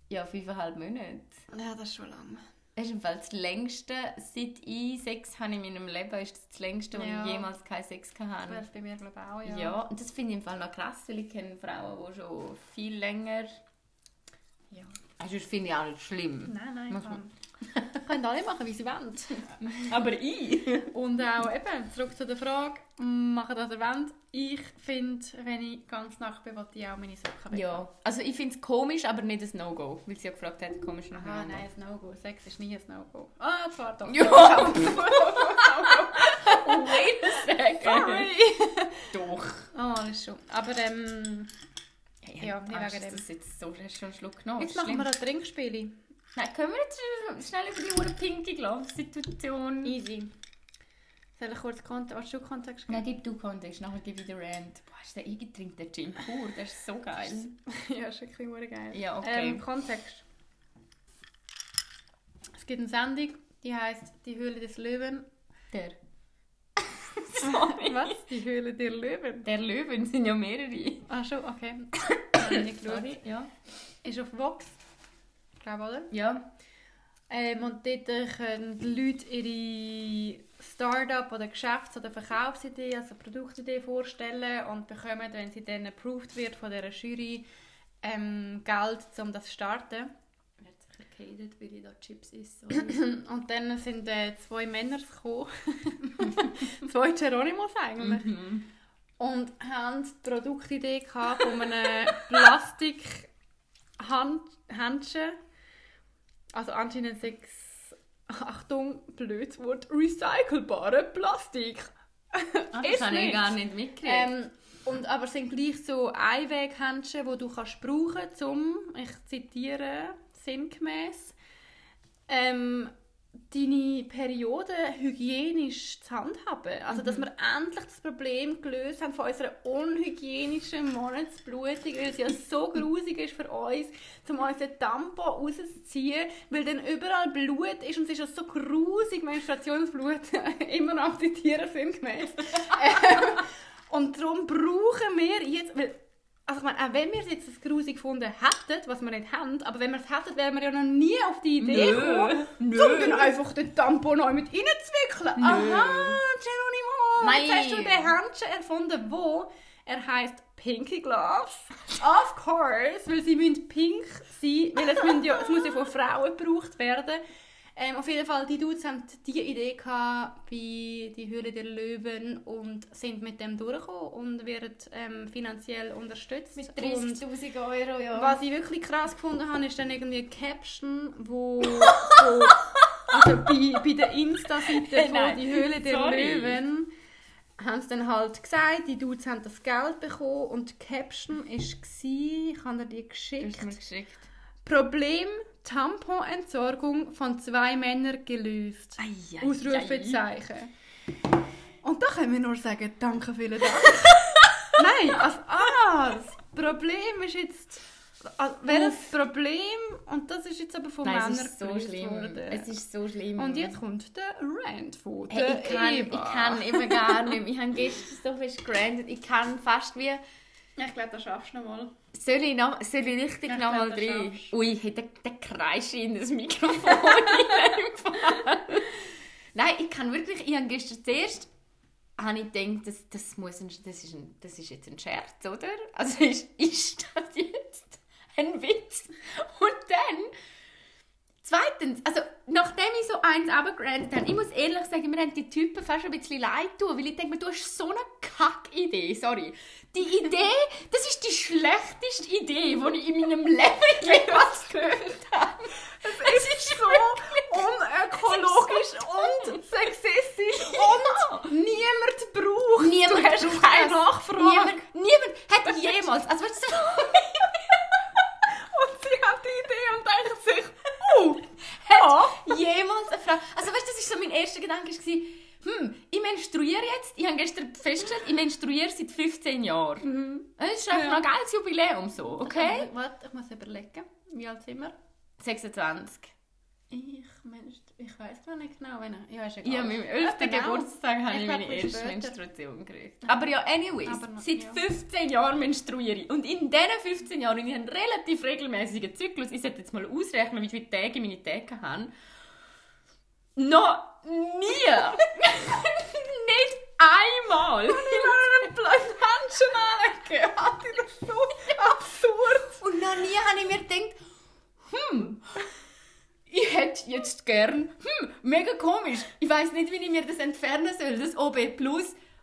Ja, fünfeinhalb Monate. Ja, das ist schon lang. Das ist im Fall das längste, seit ich Sex habe in meinem Leben, ist das das längste, wo Ja. ich jemals keinen Sex Das hatte. wäre bei mir glaube ich auch, ja. Ja. und das finde ich im Fall noch krass, weil ich kenne Frauen, die schon viel länger... Ja. Also das finde ich auch nicht schlimm. Nein, nein. Können alle machen, wie sie wollen. [LAUGHS] Aber ich? Und auch eben, zurück zu der Frage, machen das ihr wollt. Ich finde, wenn ich ganz nackt bin, will ich auch meine Socken weg. Ja, also ich finde es komisch, aber nicht ein No-Go, weil sie ja gefragt hat, komisch nach Ah, nein, ein No-Go. Sex ist nie ein No-Go. Ah, zwar doch. Ja. [LAUGHS] Wait a second. Sorry. Doch. Oh, das ist schon. Aber ähm, Ja, Angst, nicht wegen dem. Das jetzt so, hast du schon einen Schluck genommen? jetzt machen wir ein Trinkspiel. Nein, können wir jetzt schnell über die hure pinky glove situation Easy. Soll ich kurz Kontext, willst du Kontext geben? Nein, gib du Kontext, nachher gebe ich den Rant. Boah, ist der eingetrinkt, der Gin pur, das ist so geil. [LAUGHS] ja, ist wirklich verdammt geil. Ja, okay. Ähm, Kontext. Es gibt eine Sendung, die heißt Die Höhle des Löwen. Der. [LAUGHS] Sorry. Was? Die Höhle der Löwen? Der Löwen sind ja mehrere. Ah, schon, okay. [COUGHS] Sorry. Ja. Ist auf Vox. Glaube, oder? Ja. Ähm, und dort können die Leute ihre Start-up oder Geschäfts- oder Verkaufsidee, also Produktidee vorstellen und bekommen, wenn sie dann approved wird von dieser Jury, ähm, Geld, um das zu starten. Wird sicher gehatet, weil ich da Chips esse. Und [CLEARS THROAT] dann sind äh, zwei Männer gekommen, [LAUGHS] zwei Geronimos eigentlich, mhm. und haben die Produktidee gehabt von einem Plastik-Händchen. Also anscheinend sechs, [LAUGHS] Achtung, blödes Wort, recycelbare Plastik. Ist das habe ich gar nicht mitgekriegt. Ähm, und aber es sind gleich so Einweghändchen, die du kannst brauchen zum, ich zitiere sinngemäß, ähm, deine Periode hygienisch zu handhaben. Also, dass wir endlich das Problem gelöst haben von unserer unhygienischen Monatsblutung, weil es ja so [LAUGHS] grusig ist für uns, um unseren Tampon rauszuziehen, weil dann überall Blut ist und es ist ja so grusig, Menstruationsblut, [LAUGHS] immer noch am zitieren sinngemäß. [LAUGHS] ähm, und darum brauchen wir jetzt, weil, also ich meine, auch wenn wir es jetzt das grusig gefunden hätten, was wir nicht haben, aber wenn wir es hätten, wären wir ja noch nie auf die Idee Nö, gekommen, nö. um dann einfach den Tampon neu mit reinzuwickeln. Aha, Geronimo, Nein. jetzt hast du den Händchen erfunden, wo er heißt Pinky Gloves. of course, weil sie müssen pink sein, weil es, müssen ja, es muss ja von Frauen gebraucht werden. Ähm, auf jeden Fall, die Dudes haben diese Idee gehabt bei die Höhle der Löwen und sind mit dem durchgekommen und werden ähm, finanziell unterstützt. Mit Und 30'000 Euro, ja. was ich wirklich krass gefunden habe, ist dann irgendwie eine Caption, wo, [LAUGHS] wo also bei, bei der Insta-Seite von Nein, die Höhle der sorry. Löwen haben sie dann halt gesagt, die Dudes haben das Geld bekommen und die Caption war, ich habe dir die Du geschickt. hast mir geschickt. Problem Tamponentsorgung von zwei Männern gelöst. Ausrufezeichen. Und da können wir nur sagen, danke vielen Dank. [LAUGHS] Nein, also, ah, das Problem ist jetzt, also, welches Problem, und das ist jetzt aber von Nein, Männern es ist so schlimm. worden. Es ist so schlimm. Und jetzt kommt der Rant von Hey, ich, kann, ich Eva. kann eben gar nicht mehr. Ich habe gestern so fest grandet. Ich kann fast wie... Ich glaube, das schaffst du noch mal. Soll ich, noch, soll ich richtig Ich noch mal glaub, das drin? schaffst Ui, der, der kreischt in das Mikrofon [LAUGHS] hineingefallen. Nein, ich kann wirklich... Ich habe gestern zuerst... Habe ich gedacht, das, das, muss ein, das, ist ein, das ist jetzt ein Scherz, oder? Also [LAUGHS] ist, ist das jetzt ein Witz? Und dann... Zweitens, also nachdem ich so eins runtergerannt habe, ich muss ehrlich sagen, mir haben die Typen fast ein bisschen leid tun, weil ich denke mir, du hast so eine Kack-Idee, sorry. Die Idee, das ist die schlechteste Idee, die ich in meinem Leben jemals gehört habe. Es ist so unökologisch und sexistisch [LAUGHS] und niemand braucht. Niemand du hast keine es. Nachfrage. Niemand, niemand hat jemals, also weißt du, [LAUGHS] sie hat die Idee und denkt sich, oh, [LAUGHS] hat jemals eine Frau. Also weißt du, das ist so mein erster Gedanke war, hm, ich menstruiere jetzt, ich habe gestern festgestellt, ich menstruiere seit 15 Jahren. Das ist einfach Ja. noch ein geiles Jubiläum so, okay? Warte, ich muss überlegen. Wie alt sind wir? 26. Ich, Mensch, ich weiß gar nicht genau, wenn ich... Ja, ist Ich habe meinem 11. Genau. Geburtstag habe Ich ich meine ein erste später. Menstruation gekriegt. Aber ja, anyways, Aber noch- seit ja. 15 Jahren menstruiere ich. Und in diesen 15 Jahren, ich habe einen relativ regelmäßigen Zyklus, ich sollte jetzt mal ausrechnen, wie viele Tage meine Tage haben, noch nie, [LAUGHS] nicht einmal, Ich habe einen blöden Menschen angehört. Das ist so absurd. und noch nie habe ich mir gedacht, hm, ich hätte jetzt gern, hm, mega komisch, ich weiß nicht, wie ich mir das entfernen soll, das OB+,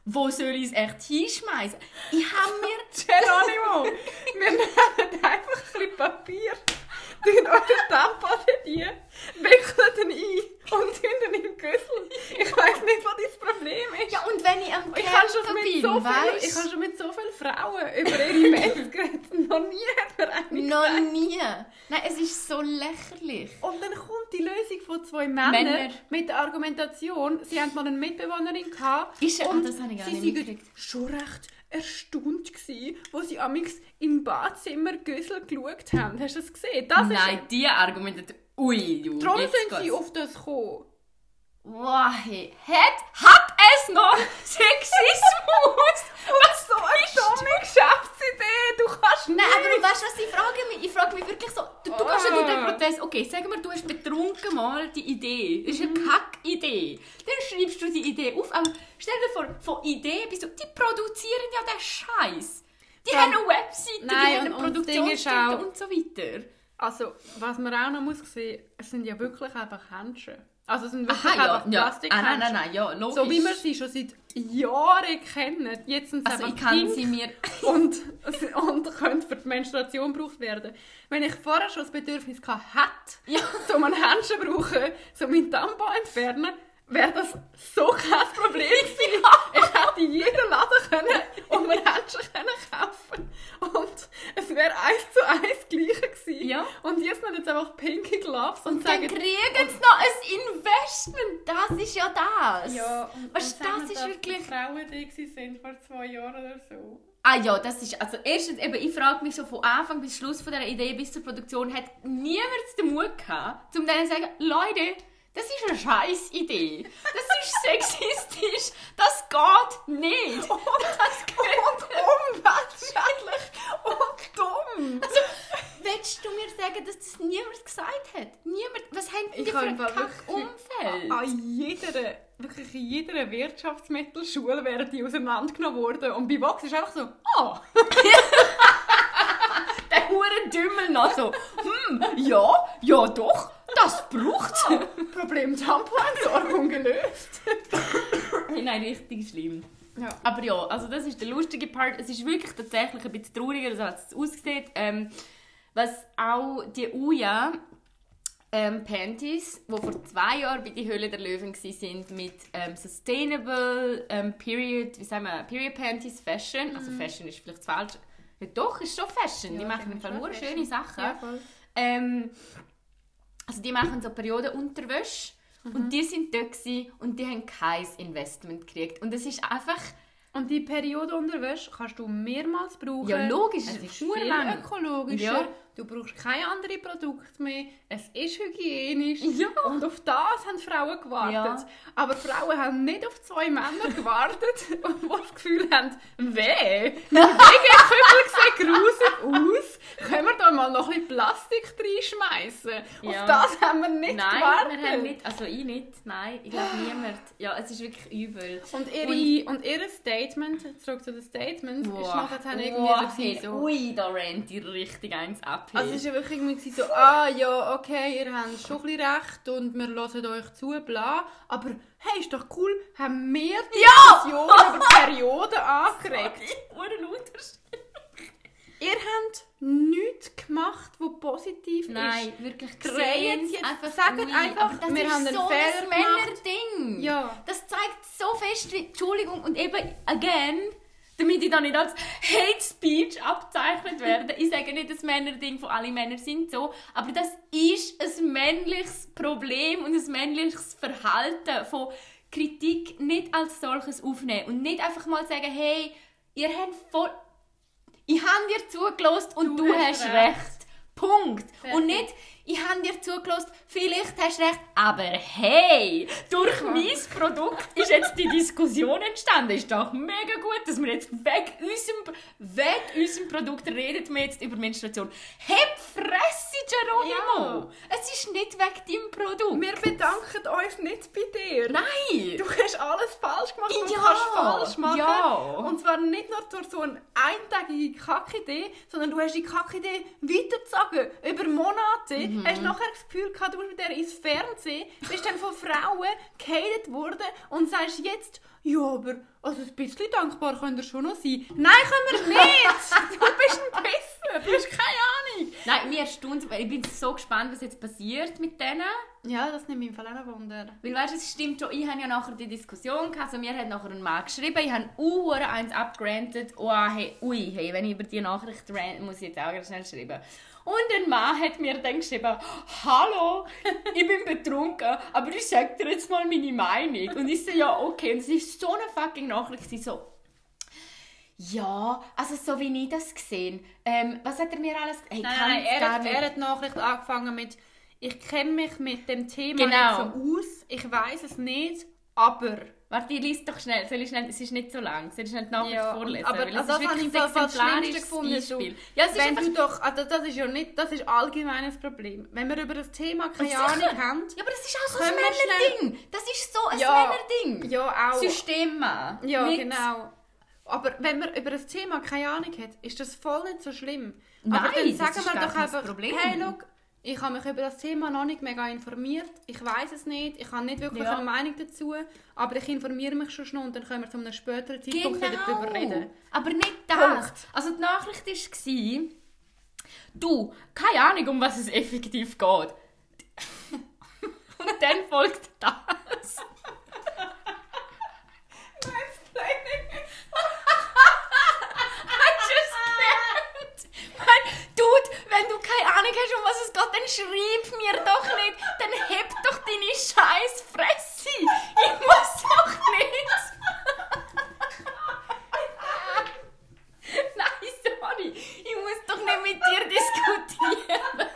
wo soll ich es echt hinschmeißen? Ich habe [LAUGHS] mir Geronimo, [LAUGHS] wir nehmen einfach ein bisschen Papier, [LAUGHS] tun euren Tampon dort wickeln ihn ein und tun ihn in den Ich weiß nicht, was dein Problem ist. Ja, und wenn ich am ich habe bin, so Ich habe schon mit so vielen Frauen über ihre [LAUGHS] Männer geredet. Noch nie hat mir eine Noch gesagt. nie. Nein, es ist so lächerlich. Und dann kommt die Lösung von zwei Männern Männer. mit der Argumentation, sie haben mal eine Mitbewohnerin gehabt. Ist ja, ah, und das habe ich gar nicht mitgekriegt. schon recht erstaunt gsi, wo sie amix im Badzimmer Güssel geschaut haben. Hast du das gesehen? Das Nein, ist... die Argumentation. Ui, du. darum jetzt sind sie geht's. auf das gekommen. Wow, hey. Hat, hat es noch [LAUGHS] Sexismus? [LAUGHS] Was So eine dumme Geschäftsidee, du kannst Nein, nicht. aber du weißt was, ich frage mich, ich frage mich wirklich so, du, du gehst ja durch den Prozess, okay, sag mal, du hast betrunken mal die Idee, das ist eine Kack-Idee. Dann schreibst du die Idee auf, aber stell dir vor, von Idee bis du, die produzieren ja den Scheiß. Die haben eine Webseite, die haben eine und- und Produktionsstätte und so weiter. Also, was man auch noch muss sehen, es sind ja wirklich einfach Händchen. Also, es sind wirklich Aha, ja, einfach ja. Plastikhändchen. Ah, nein, nein, nein, ja, logisch. So wie wir sie schon seit Jahren kennen. Jetzt sind sie Also einfach ich sie mir... [LAUGHS] und, und können für die Menstruation gebraucht werden. Wenn ich vorher schon das Bedürfnis hätte, Ja. [LAUGHS] so ein Händchen brauchen, so meinen Tampon entfernen, wäre das so kein Problem [LAUGHS] gewesen. Ich hätte in jeden Laden können und mir Händchen können kaufen Und es wäre eins zu eins gleich gewesen. Ja. Und jetzt noch jetzt einfach pinke Gloves und, Und dann sagen... kriegen sie noch ein Investment, das ist ja das. Ja, und, Weißt und das ist wirklich- die Frauen die sind vor zwei Jahren oder so. Ah ja, das ist, also erstens, eben, ich frage mich so von Anfang bis Schluss von dieser Idee bis zur Produktion, hat niemand den Mut gehabt, um denen zu sagen, Leute, das ist eine scheiß Idee. Das ist sexistisch. Das geht nicht. Das Und umweltschädlich und dumm. Also, willst du mir sagen, dass das niemand gesagt hat? Niemand, was haben die Ich für ein Kack-Umfeld? An jeder, wirklich in jeder Wirtschaftsmittelschule wären die auseinandergenommen worden. Und bei Vox ist einfach so, ah, [LAUGHS] Der hure Dümmel noch so, hm, ja, ja doch, das braucht's. Problem Tamponentsorgung gelöst. [LAUGHS] Nein, richtig schlimm. Ja. Aber ja, also das ist der lustige Part. Es ist wirklich tatsächlich ein bisschen trauriger, als es aussieht. Ähm, was auch die Uja ähm, Panties, die vor zwei Jahren bei die Höhle der Löwen waren, mit ähm, Sustainable ähm, Period, wie sagen wir, Period Panties Fashion. Also Fashion ist vielleicht falsch. Ja, doch, ist schon Fashion. die Mhm. Ja, machen im Fall nur schöne Sachen. Ja. Ähm, also die machen so Periodenunterwäsche Mhm. und die sind dort und die haben kein Investment gekriegt. Und es ist einfach, Und die Periodenunterwäsche kannst du mehrmals brauchen. Ja, logisch, Es ist ist viel ökologischer. Ja. Du brauchst keine anderen Produkte mehr. Es ist hygienisch. [LAUGHS] Ja. Und auf das haben Frauen gewartet. Ja. Aber Frauen haben nicht auf zwei Männer gewartet, [LAUGHS] die das Gefühl haben, weh, [LAUGHS] meine Wegenkübel sehen grusig aus. Können wir da mal noch ein bisschen Plastik reinschmeißen? Ja. Auf das haben wir nicht nein, gewartet. wir haben nicht, also ich nicht, nein, ich glaube niemand. Ja, es ist wirklich übel. Und, ihre, und, ihr Statement, zurück zu den Statements, ist nachher irgendwie gewesen, so Ui, da rennt die richtig eins ab. Hey. Also es war ja wirklich irgendwie so, ah ja, okay, ihr habt schon ein recht und wir hören euch zu, bla. Aber hey, ist doch cool, haben wir die Diskussion über Perioden [LAUGHS] angeregt. Ure lauter. [LAUGHS] Ihr habt nichts gemacht, was positiv Nein, ist. wirklich Dreht gesehen. jetzt, einfach sagt ui. einfach, Aber das wir ist haben einen so Fehler ein. Männerding. Ja. Das zeigt so fest, wie, Entschuldigung, und eben, again, damit ich da nicht als Hate Speech abgezeichnet werde. ich sage nicht, das Männerding von alle Männer sind so, aber das ist ein männliches Problem und ein männliches Verhalten von Kritik nicht als solches aufnehmen und nicht einfach mal sagen, hey, ihr habt voll... Ich habe dir zugelassen und du, Du hast recht. recht. Punkt. Und nicht, ich habe dir zugelassen, vielleicht hast du recht, aber hey, durch mein Produkt ist jetzt die Diskussion entstanden. Ist doch mega gut, dass wir jetzt wegen unserem, wegen unserem Produkt reden wir jetzt über Menstruation. Heb Fresse, Geronimo! Es ist nicht wegen deinem Produkt. Wir bedanken uns nicht bei dir. Nein! Du hast alles falsch gemacht, Ja. kannst falsch machen. Ja. Und zwar nicht nur durch so eine eintägige Kackidee, sondern du hast die Kackidee weitergezogen. Über Monate. Mhm. Hast nachher das Gefühl gehabt, du bist mit der ins Fernsehen, bist dann von Frauen gehatet worden und sagst jetzt, ja, aber also ein bisschen dankbar könnt ihr schon noch sein. Nein, können wir nicht! [LAUGHS] du bist ein Pisser, du hast keine Ahnung. Nein, wie erstaunt, weil ich bin so gespannt, was jetzt passiert mit denen. Ja, das nimmt mich im Fall auch noch Wunder. Weil weißt du, es stimmt schon, ich habe ja nachher die Diskussion gehabt, also mir hat nachher ein Mann geschrieben, ich habe uh, eins abgerantet, oh, hey, ui, hey, wenn ich über die Nachricht rant, muss ich jetzt auch ganz schnell schreiben. Und ein Mann hat mir dann geschrieben, hallo, ich bin betrunken, aber ich sag dir jetzt mal meine Meinung. Und ich so, ja, okay. Und es ist so eine fucking Nachricht, sie so, ja, also so wie ich das gesehen. Ähm, was hat er mir alles... Hey, Nein, nein, er, hat, er hat die Nachricht angefangen mit «Ich kenne mich mit dem Thema Genau. nicht so aus, ich weiß es nicht, aber...» Warte, ich lies doch schnell. Soll ich schnell? Es ist nicht so lang. Soll ich schnell die Nachricht Ja, vorlesen? aber also das ist habe ich fast das Schlimmste gefunden. Ja, es ist wenn einfach... du doch, also das ist ja nicht, das ist allgemeines Problem. Wenn wir über das Thema keine Sicher. Ahnung [LAUGHS] haben, Ja, aber das ist auch so ein Männerding. Das ist so ein Ja. Männerding. ja auch, Systemmann. ja Nicht- genau. Aber wenn man über das Thema keine Ahnung hat, ist das voll nicht so schlimm. Nein, aber dann das sagen ist wir doch einfach, Problem. hey, look, ich habe mich über das Thema noch nicht mega informiert, ich weiß es nicht, ich habe nicht wirklich Ja. eine Meinung dazu, aber ich informiere mich schon schnell und dann können wir zu einem späteren Zeitpunkt wieder Genau. darüber reden. Aber nicht das. Punkt. Also die Nachricht war, du, keine Ahnung, um was es effektiv geht. [LAUGHS] Und dann folgt das. Hast du es gehört? Nein, Dude, wenn du keine Ahnung hast, um was es geht, dann schreib mir doch nicht. Dann heb doch deine scheiß Fresse. Ich muss doch nicht. [LAUGHS] Nein, sorry. Ich muss doch nicht mit dir diskutieren.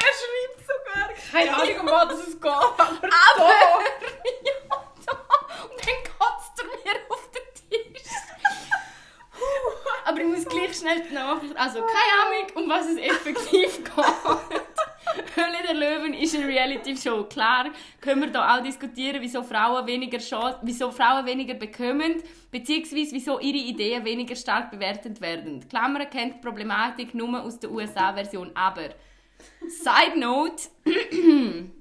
Er schreibt sogar, keine Ahnung, um was es geht, aber, Aber... so. ja, so. Und dann kotzt er mir auf den Tisch. Aber ich muss gleich schnell die Nachricht... Also, keine Ahnung, um was es effektiv geht. Höhle der Löwen eine Reality-Show. Klar können wir da auch diskutieren, wieso Frauen weniger, Chance, wieso Frauen weniger bekommen, beziehungsweise wieso ihre Ideen weniger stark bewertet werden. Klammer kennt die Problematik nur aus der USA-Version, aber... Side Note... [CLEARS THROAT]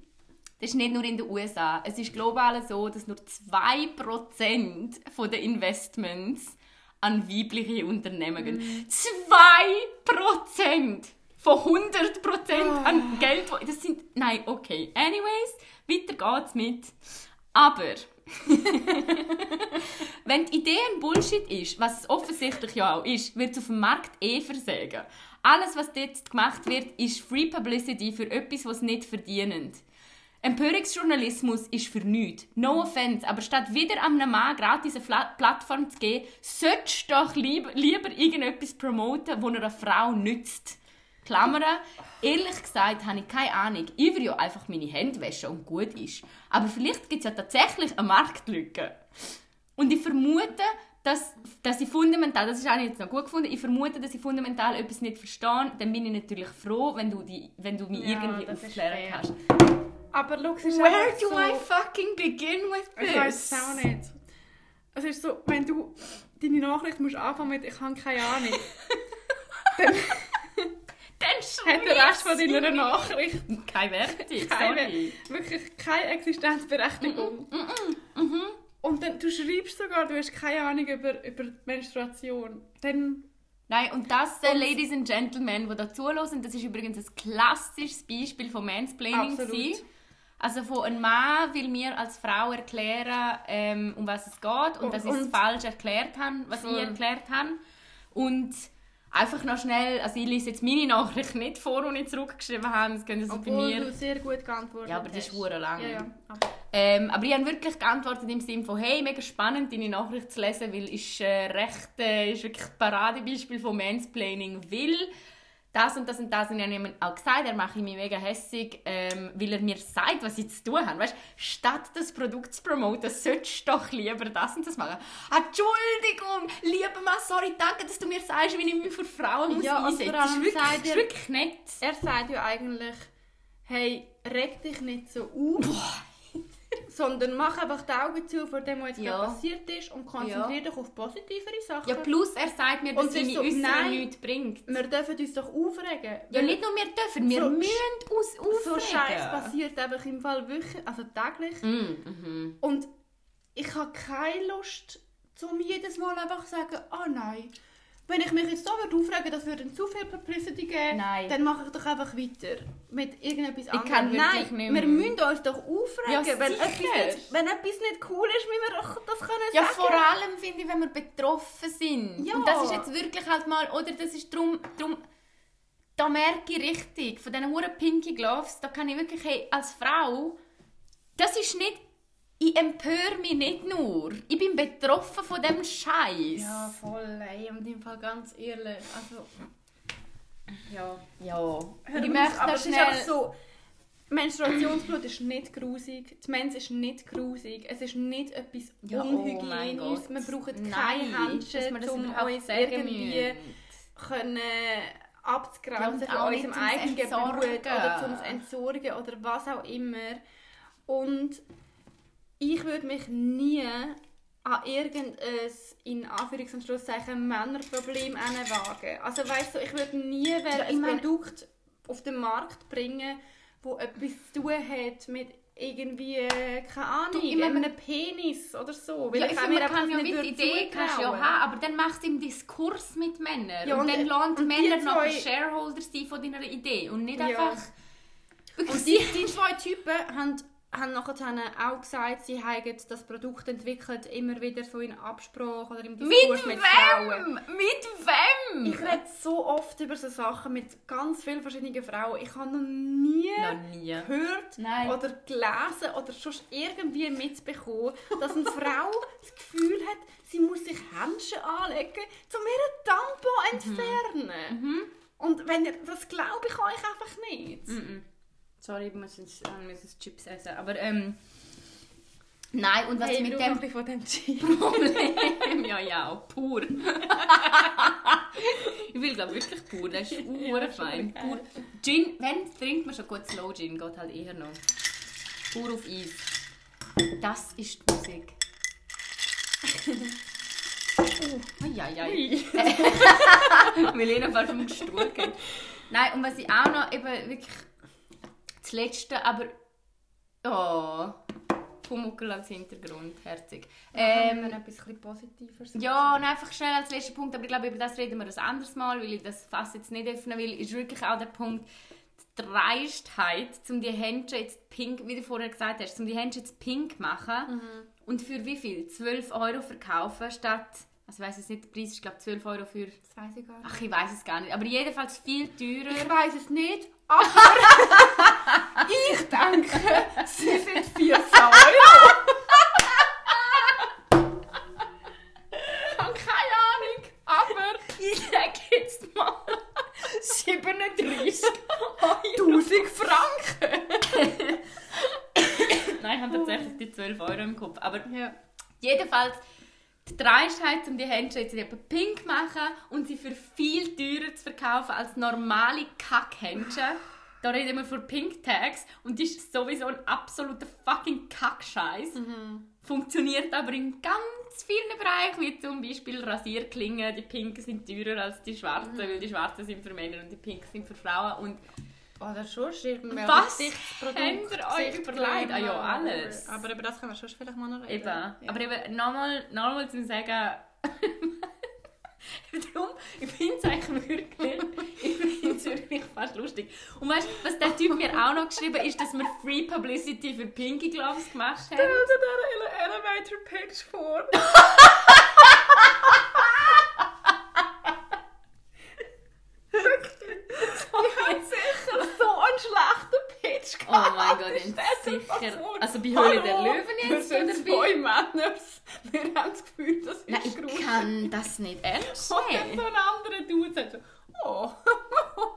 Das ist nicht nur in den USA. Es ist global so, dass nur 2% von den Investments an weibliche Unternehmen gehen. 2% von 100% an Geld. Das sind. Nein, okay. Anyways, weiter geht's mit. Aber. [LAUGHS] Wenn die Idee ein Bullshit ist, was es offensichtlich ja auch ist, wird es auf dem Markt eh versagen. Alles, was dort gemacht wird, ist Free Publicity für etwas, was nicht verdienen. Empörungsjournalismus ist für nichts. No offense, aber statt wieder einem Mann gratis eine Plattform zu geben, solltest du doch lieber, lieber irgendetwas promoten, das einer Frau nützt. Klammern, ehrlich gesagt habe ich keine Ahnung. Ich würde ja einfach meine Hände waschen und gut ist. Aber vielleicht gibt es ja tatsächlich eine Marktlücke. Und ich vermute, dass, dass ich fundamental, das ist auch jetzt noch gut gefunden, ich vermute, dass ich fundamental etwas nicht verstehe, dann bin ich natürlich froh, wenn du, die, wenn du mich Ja, irgendwie aufklären kannst. Aber schau, es ist Where do so, I fucking begin with this? Ich weiß es auch nicht. Es ist so, wenn du deine Nachricht musst anfangen mit «Ich habe keine Ahnung», [LAUGHS] dann Dann hat der Rest von deiner. Nachricht Keine Wertung, keine, sorry. wirklich keine Existenzberechtigung. Mhm. Und dann, du schreibst sogar, du hast keine Ahnung über, über die Menstruation. Dann, Nein, und das, äh, Und- Ladies and Gentlemen, die da zuhören, das ist übrigens ein klassisches Beispiel von Mansplaining. Also von einem Mann will mir als Frau erklären, ähm, um was es geht und, Und- dass ich es falsch erklärt habe, was Voll. ich erklärt habe. Und einfach noch schnell, also ich lese jetzt meine Nachricht nicht vor, die ich zurückgeschrieben habe, das können Sie bei obwohl mir... du sehr gut geantwortet Ja, aber das ist hure lang. Ja, ja. Aber- Ähm, aber ich habe wirklich geantwortet im Sinne von, hey, mega spannend, deine Nachricht zu lesen, weil ist äh, recht, äh, ist wirklich ein Paradebeispiel von Mansplaining, weil das und das und das und ich habe ihm auch gesagt, er mache ich mich mega hässig, ähm, weil er mir sagt, was ich zu tun habe. Weißt, statt das Produkt zu promoten, solltest du doch lieber das und das machen. Entschuldigung, lieber Mann, sorry, danke, dass du mir sagst, wie ich mich für Frauen muss Ja, einsetzen muss. Das ist wirklich, ist er- wirklich nett. Er sagt ja eigentlich, hey, reg dich nicht so auf, [LAUGHS] sondern mach einfach die Augen zu vor dem, was jetzt Ja. passiert ist und konzentriere dich auf positivere Sachen. Ja, plus er sagt mir, dass seine so, Äußerung nichts bringt. wir dürfen uns doch aufregen. Ja, nicht nur wir dürfen, wir So- müssen uns so aufregen. Scheiß passiert einfach im Fall wirklich, also täglich. Mm, mhm. Und ich habe keine Lust, um jedes Mal einfach zu sagen, ah nein, wenn ich mich jetzt da würde aufregen, das würde zu viel Publicity geben, Nein. dann mache ich doch einfach weiter mit irgendetwas anderem. kann wirklich nein, nicht wir mehr. müssen uns doch aufregen, Ja, wenn, sicher. etwas nicht, wenn etwas nicht cool ist, müssen wir doch das können Ja, sagen. vor allem finde ich, wenn wir betroffen sind. Ja. Und das ist jetzt wirklich halt mal, oder das ist drum, drum da merke ich richtig, von diesen huren Pinky Gloves, da kann ich wirklich, hey, als Frau, das ist nicht, ich empöre mich nicht nur, ich bin betroffen von dem Scheiß. Ja, voll, ey, in dem Fall ganz ehrlich, also... Ja. Ja. Hör Und ich möchte aber noch es ist schnell... einfach so, Menstruationsblut ist nicht grusig, die Mens ist nicht grusig, es ist nicht etwas Ja, oh Unhygienisches, Gott. wir brauchen Nein, keine dass Händchen, wir das um uns irgendwie können Ja, abzugrenzen und von unserem eigenen Entsorgen. Blut oder zum Entsorgen oder was auch immer. Und ich würde mich nie an irgendein, in Anführungs- und Schlusszeichen, Männerproblem wagen. Also weißt du, ich würde nie Ja, ein meine- Produkt auf den Markt bringen, wo etwas zu tun hat mit irgendwie, keine Ahnung, Du, ich meine- einem Penis oder so. Ja, ich finde, mir man kann ja mit Idee kannst ja haben, aber dann machst du im Diskurs mit Männern. Ja, und, und- dann lernen und Männer noch zwei- Shareholder sein von deiner Idee und nicht Ja. einfach... Und die, die zwei Typen haben, haben nachher auch gesagt, sie haben das Produkt entwickelt, immer wieder so in Absprache oder im Mit Diskurs mit, Frauen. wem? Mit wem? Ich rede so oft über so Sachen mit ganz vielen verschiedenen Frauen. Ich habe noch nie Noch nie. gehört Nein. oder gelesen oder schon irgendwie mitbekommen, dass eine Frau [LAUGHS] das Gefühl hat, sie muss sich Händchen anlegen, um ihren Tampon entfernen. Und wenn ihr, das glaube ich euch einfach nicht. Mhm. Sorry, ich muss jetzt, ich muss jetzt Chips essen. Aber ähm... Nein, und was Hey, ich mit dem von dem. Problem... [LAUGHS] ja, ja, pur. [LAUGHS] ich will glaube wirklich pur, das ist ja, fein. Pur. Gin, wenn trinkt man schon gut Slow Gin, geht halt eher noch. Pur auf Eis. Das ist die Musik. oh, [LAUGHS] ai, Ui. Milena fast vom Stuhl. Nein, und was ich auch noch eben wirklich das Letzte, aber oh, Pumuckl als Hintergrund, herzig. Ähm, Ähm, etwas bisschen positiver. ja, und einfach schnell als letzter Punkt, aber ich glaube, über das reden wir ein anderes Mal, weil ich das fast jetzt nicht öffnen will, ist wirklich auch der Punkt, die Dreistheit, um die Händchen jetzt pink, wie du vorher gesagt hast, um die Händchen jetzt pink machen und für wie viel? 12 Euro verkaufen statt, also ich weiß jetzt nicht, der Preis ist glaube ich 12 Euro für, Das weiß ich gar nicht. ach ich weiß es gar nicht, aber jedenfalls viel teurer. Ich weiß es nicht, aber [LAUGHS] ich denke, sie sind 14 Euro. Ich habe keine Ahnung, aber ich sage jetzt mal 37 Euro. 1000 Franken. Nein, ich habe tatsächlich die 12 Euro im Kopf. Aber Ja. jedenfalls, die Dreistheit, um die Händchen jetzt eben pink zu machen und sie für viel teurer zu verkaufen als normale Kackhändchen. Da reden wir von Pink Tags und das ist sowieso ein absoluter fucking Kackscheiß. Funktioniert aber in ganz vielen Bereichen, wie zum Beispiel Rasierklingen. Die pinken sind teurer als die schwarzen, weil die schwarzen sind für Männer und die pinken sind für Frauen. Und Oder schon irgendwie Was Gesichtsprodukt, habt ihr euch überlegt? Ah ja, alles. Aber über das können wir schon vielleicht mal noch reden. Eben. Ja. Aber eben nochmal, nochmal zu sagen, [LAUGHS] [LAUGHS] darum, ich finde es eigentlich wirklich, ich finde es wirklich fast lustig. Und weißt du, was der Typ mir auch noch geschrieben ist, dass wir Free Publicity für Pinky Gloves gemacht Stell haben. dir den Ele- Elevator Pitch vor. [LAUGHS] Ich hätte sicher so einen schlechten Pitch Oh mein Gott, sicher. das vor. Also bei Höhle der Löwen jetzt, Wir sind zwei Männer. Wir haben das Gefühl, das ist Nein, ich gruselig. kann das nicht ernst Und dann so nehmen. ein anderer Dude sagt so, oh.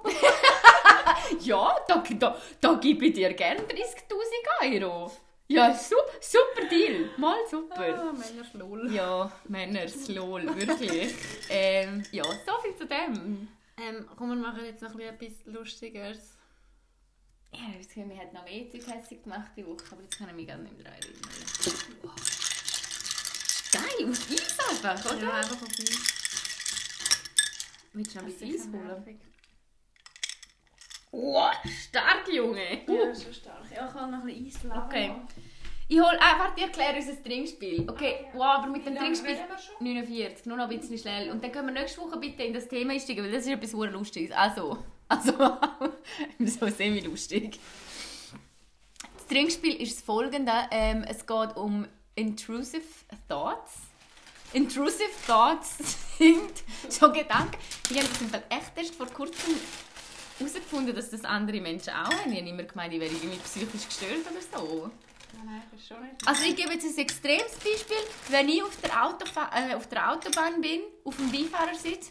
[LAUGHS] Ja, da, da, da gebe ich dir gerne 30'000 Euro. Ja, super, super Deal. Mal super. Ah, Männer lol. Ja, Männer, lol, wirklich. ähm, ja, so viel zu dem. Ähm, komm, wir machen jetzt noch ein bisschen etwas Lustigeres. Ja, ich habe das Gefühl, wir hätten noch mehr Zeug hässlich gemacht die Woche, aber jetzt kann ich mich gar nicht mehr daran erinnern. Wow. Geil, auf Eis einfach, oder? Ja, einfach auf Eis. Willst du noch ein bisschen Eis holen? Wow, stark, Junge! Ja, das ist schon stark. Ja, ich kann noch ein bisschen Eis lassen. Okay. Ich hol, ah, warte, ich erkläre uns ein Trinkspiel. Okay, wow, aber mit dem Trinkspiel... reden wir schon? 49, nur noch ein bisschen [LAUGHS] schnell. Und dann können wir nächste Woche bitte in das Thema einsteigen, weil das ist etwas sehr Lustiges. Also, also, [LAUGHS] so semi-lustig. Das Trinkspiel ist das folgende. Ähm, es geht um Intrusive Thoughts. Intrusive Thoughts [LAUGHS] sind so Gedanken. Ich habe das im Fall echt erst vor kurzem herausgefunden, dass das andere Menschen auch haben. Ich habe immer gemeint, ich wäre irgendwie psychisch gestört oder so. Nein, das ist schon nicht. Also ich gebe jetzt ein extremes Beispiel. Wenn ich auf der, Autofa äh, auf der Autobahn bin, auf dem Beifahrersitz,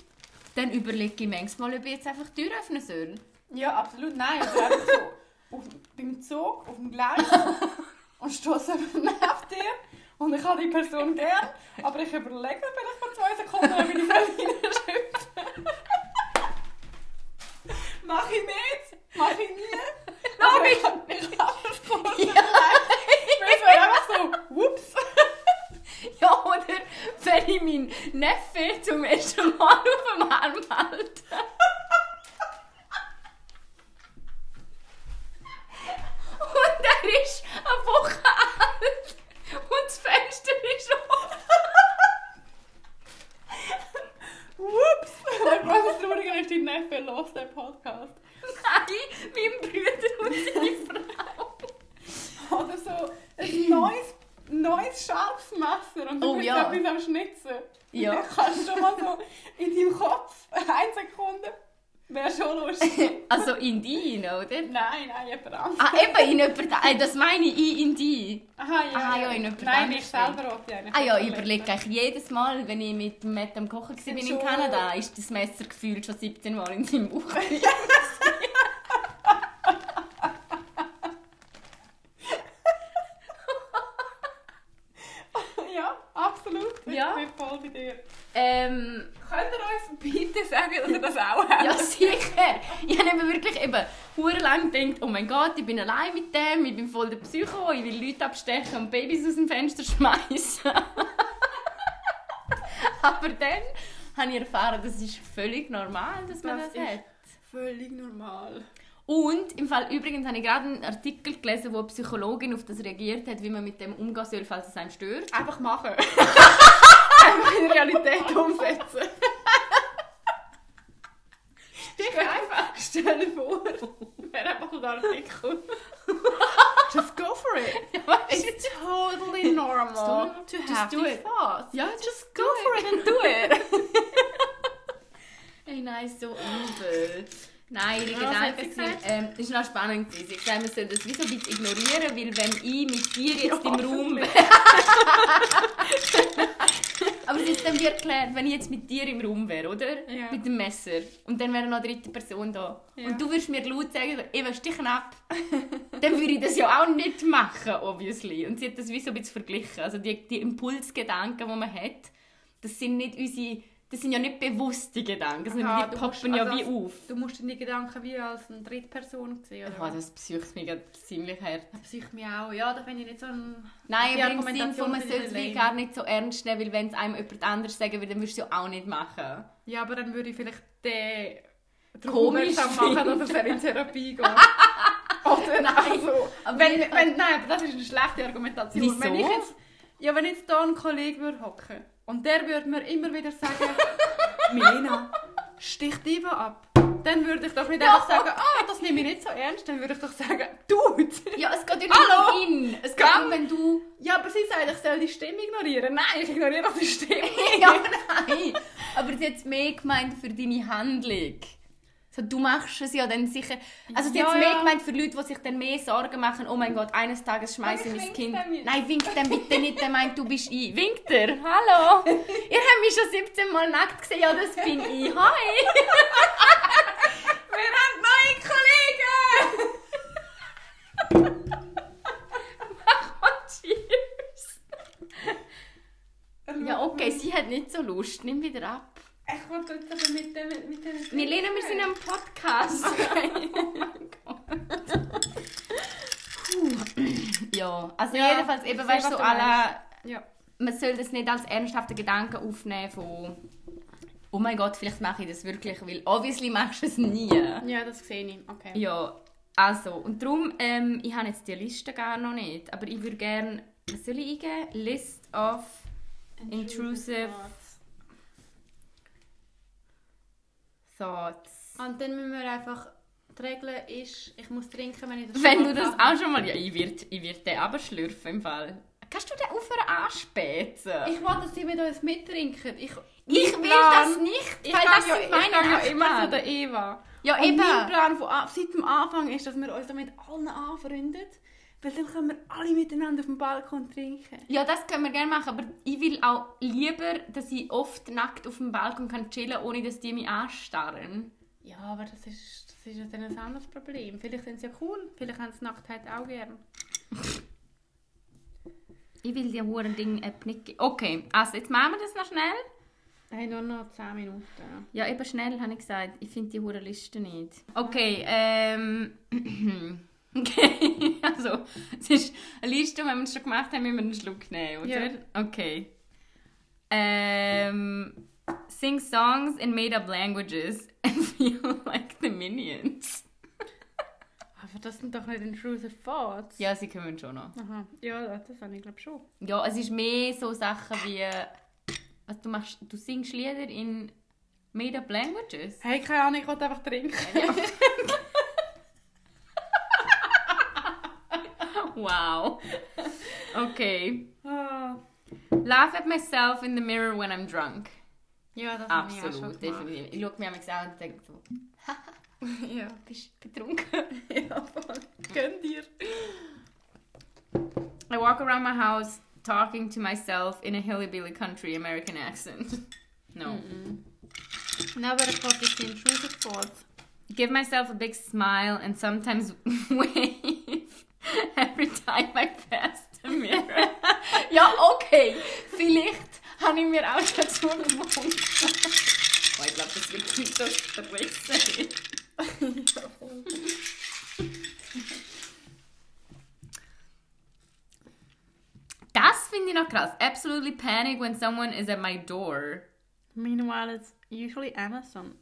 dann überlege ich manchmal, ob ich jetzt einfach die Tür öffnen soll. Ja, absolut nein. Also einfach so auf, beim Zug, auf dem Gleis [LAUGHS] und stoße neben dir und ich habe die Person gern, aber ich überlege vielleicht vor zwei Sekunden, ob ich die reinschüpfe. Mach ich nicht, mach ich nie. Aber ich, [LAUGHS] ich habe es kurz Ja. Weil es wäre einfach so, whoops. [LAUGHS] Ja, oder wenn ich meinen Neffe zum ersten Mal auf dem Arm halte. Und er ist eine Woche alt und das Fenster ist offen. Whoops. Der große Traurige ist, dein Neffe los den Podcast. Nein, mein Bruder und seine Frau. Oder so ein neues, neues scharfes Messer und du Oh, bist ja. etwas am Schnitzen. Ja. Dann kannst du schon mal so in deinem Kopf, [LAUGHS] eine Sekunde, wäre schon lustig. [LAUGHS] Also in die, oder? nein, nein, jemand anderes. Ah, eben in jemand, äh, das meine ich, ich in die. Aha, ja. Ah, ja, in jemand Nein, ich selber wollte eigentlich Ah ja, ich überlege eigentlich jedes Mal, wenn ich mit Matt am Kochen war bin in Kanada, ist das Messer gefühlt schon 17 Mal in seinem [LAUGHS] Bauch. Ja, absolut. Ich Ja. bin voll bei dir. Ähm, Könnt ihr uns bitte sagen, dass ihr das auch habt? ja sicher. Ich habe wirklich eben lang gedacht, oh mein Gott, ich bin allein mit dem, ich bin voll der Psycho, ich will Leute abstechen und Babys aus dem Fenster schmeißen. [LAUGHS] Aber dann habe ich erfahren, das ist völlig normal, dass man das, Das hat. völlig normal. Und im Fall übrigens habe ich gerade einen Artikel gelesen, wo eine Psychologin auf das reagiert hat, wie man mit dem umgehen soll, falls es einem stört. Einfach machen. [LAUGHS] Einfach [LAUGHS] in Realität umsetzen. Stich einfach. Stell dir vor, wäre einfach ein Artikel. Just go for it. It's totally normal to Just have do these it. thoughts. Ja, Just go for it and do it. [LAUGHS] Ey, nein, so übel. Nein, hat Gedanken sind, ähm, ist noch spannend gewesen. Ich sage, man soll das wie so ein bisschen ignorieren, weil wenn ich mit dir jetzt im Raum wäre... [LAUGHS] Aber es ist dann wie erklärt, wenn ich jetzt mit dir im Raum wäre, oder? Ja. Mit dem Messer. Und dann wäre noch eine dritte Person da. Ja. Und du würdest mir laut sagen, Eva, stichen ab. dann würde ich das ja auch nicht machen, obviously. Und sie hat das wie so ein bisschen verglichen. Also die, die Impulsgedanken, die man hat, das sind nicht unsere... Das sind ja nicht bewusste Gedanken, sondern Aha, die du musst- poppen ja also wie auf. Du musst deine Gedanken wie als eine Drittperson sehen, oder? Oh, das psycht mich ziemlich hart. Das psycht mich auch. Ja, da finde ich nicht so ein... Nein, Die aber im Sinn Argumentation von, man sollte es wie gar nicht so ernst nehmen, weil wenn es einem jemand anderes sagen würde, dann würdest du es ja auch nicht machen. Ja, aber dann würde ich vielleicht den Komisch machen, dass er in Therapie [LAUGHS] geht. Oder Nein, also, aber wenn, wenn, nein, das ist eine schlechte Argumentation. Wieso? Wenn ich jetzt, ja, wenn jetzt hier ein Kollege würde hocken und der würde mir immer wieder sagen, [LAUGHS] Milena, stich die ab. Dann würde ich doch nicht Ja. einfach sagen, ah, das nehme ich nicht so ernst. Dann würde ich doch sagen, Dude. Ja, es geht ja nicht Hallo? um ihn. Es geht um, wenn du... Ja, aber sie sagt, ich soll die Stimme ignorieren. Nein, ich ignoriere doch die Stimme. [LAUGHS] ja, nein. Aber sie hat es mehr gemeint für deine Handlung. So, du machst es ja dann sicher... Also sie Ja, hat es mehr ja. gemeint für Leute, die sich dann mehr Sorgen machen, oh mein Gott, eines Tages schmeiße ich mein Kind... wink. Nein, winkt dem bitte nicht, der meint, du bist ich. Winkt er? Hallo? [LAUGHS] Ihr habt mich schon 17 Mal nackt gesehen. Ja, das bin ich. Hi! [LAUGHS] Wir haben neue Kollegen! [LAUGHS] Und cheers! Ja, okay, sie hat nicht so Lust. Nimm wieder ab. Ich wollte jetzt aber mit dem... Mit dem Milena, wir sind am Podcast. [LAUGHS] Puh. ja, also Ja, jedenfalls eben, weißt du, so alle, Ja. man soll das nicht als ernsthaften Gedanken aufnehmen von oh mein Gott, vielleicht mache ich das wirklich, weil obviously machst du es nie. Ja, das sehe ich. Okay. Ja, Also, und darum, ähm, ich habe jetzt die Liste gar noch nicht, aber ich würde gerne, was soll ich eingeben? List of Intrusive Thoughts. Und dann müssen wir einfach... Die Regel ist, ich muss trinken, wenn ich das Wenn du das auch schon mal... Ja, ich werde ich werd den aber schlürfen im Fall. Kannst du den aufhören anspäten? Ich will, dass sie mit uns mittrinken. Ich, Ich will Plan- das nicht, Ich weil das ja, sind ich meine ja immer von der Eva. Ja, Und eben. mein Plan von, seit dem Anfang ist, dass wir uns da mit allen anfreunden. Weil dann können wir alle miteinander auf dem Balkon trinken. Ja, das können wir gerne machen, aber ich will auch lieber, dass ich oft nackt auf dem Balkon kann chillen ohne dass die mich anstarren. Ja, aber das ist, das ist ja dann ein anderes Problem. Vielleicht sind sie ja cool, vielleicht haben sie Nacktheit auch gern. Ich will die huren Ding App nicht geben. Okay, also jetzt machen wir das noch schnell. Hey, nur noch 10 Minuten. Ja, eben schnell, habe ich gesagt. Ich finde die huren Liste nicht. Okay, ähm... [CLEARS THROAT] Okay, [LAUGHS] also, es ist eine Liste, wenn wir es schon gemacht haben, müssen wir einen Schluck nehmen, oder? Ja. Okay. Ähm... Sing songs in made-up languages and [LAUGHS] feel like the Minions. [LAUGHS] Aber das sind doch nicht intrusive thoughts. Ja, sie können schon noch. Aha. Ja, das habe ich glaube schon. Ja, es ist mehr so Sachen wie... Was du machst, du singst Lieder in made-up languages? Hey, keine Ahnung, ich wollte einfach trinken. Wow. [LAUGHS] Okay. Ah. Laugh at myself in the mirror when I'm drunk. Ja, das habe ich auch schon Absolut, definitiv. Ich schaue mir manchmal an und denke so, Ja. bist du betrunken? ja, voll. Gönn dir. I walk around my house talking to myself in a hillbilly country American accent. No. Never reported the intrusive thoughts. Give myself a big smile and sometimes [LAUGHS] wave [LAUGHS] every time I pass the mirror. [LAUGHS] ja, okay. Vielleicht habe ich mir auch dazu gewohnt. oh, ich glaube, das wird nicht so stressig. Das finde ich noch krass. Absolutely panic when someone is at my door. Meanwhile, it's usually Amazon.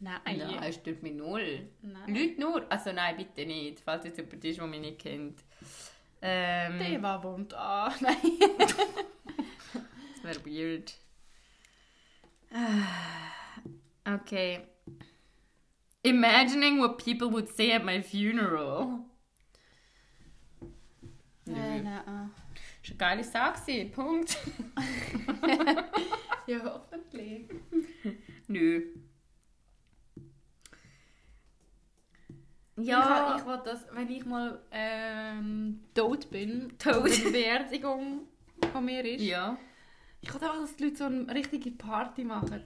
Nein, Nein, stört mich null. Nein. Leute nur. Also nein, bitte nicht. Falls jetzt jemand ist, der mich nicht kennt. Ähm, war wohnt an. [LAUGHS] Nein. das wäre weird. Okay. Imagining what people would say at my funeral. Äh, nein. Das war eine geile Sache. Punkt. [LAUGHS] Ja, hoffentlich. Nö. Ja. Ich, ich will das, wenn ich mal ähm, tot bin, Tot. eine Beerdigung von mir ist, ja. ich will einfach, dass die Leute so eine richtige Party machen.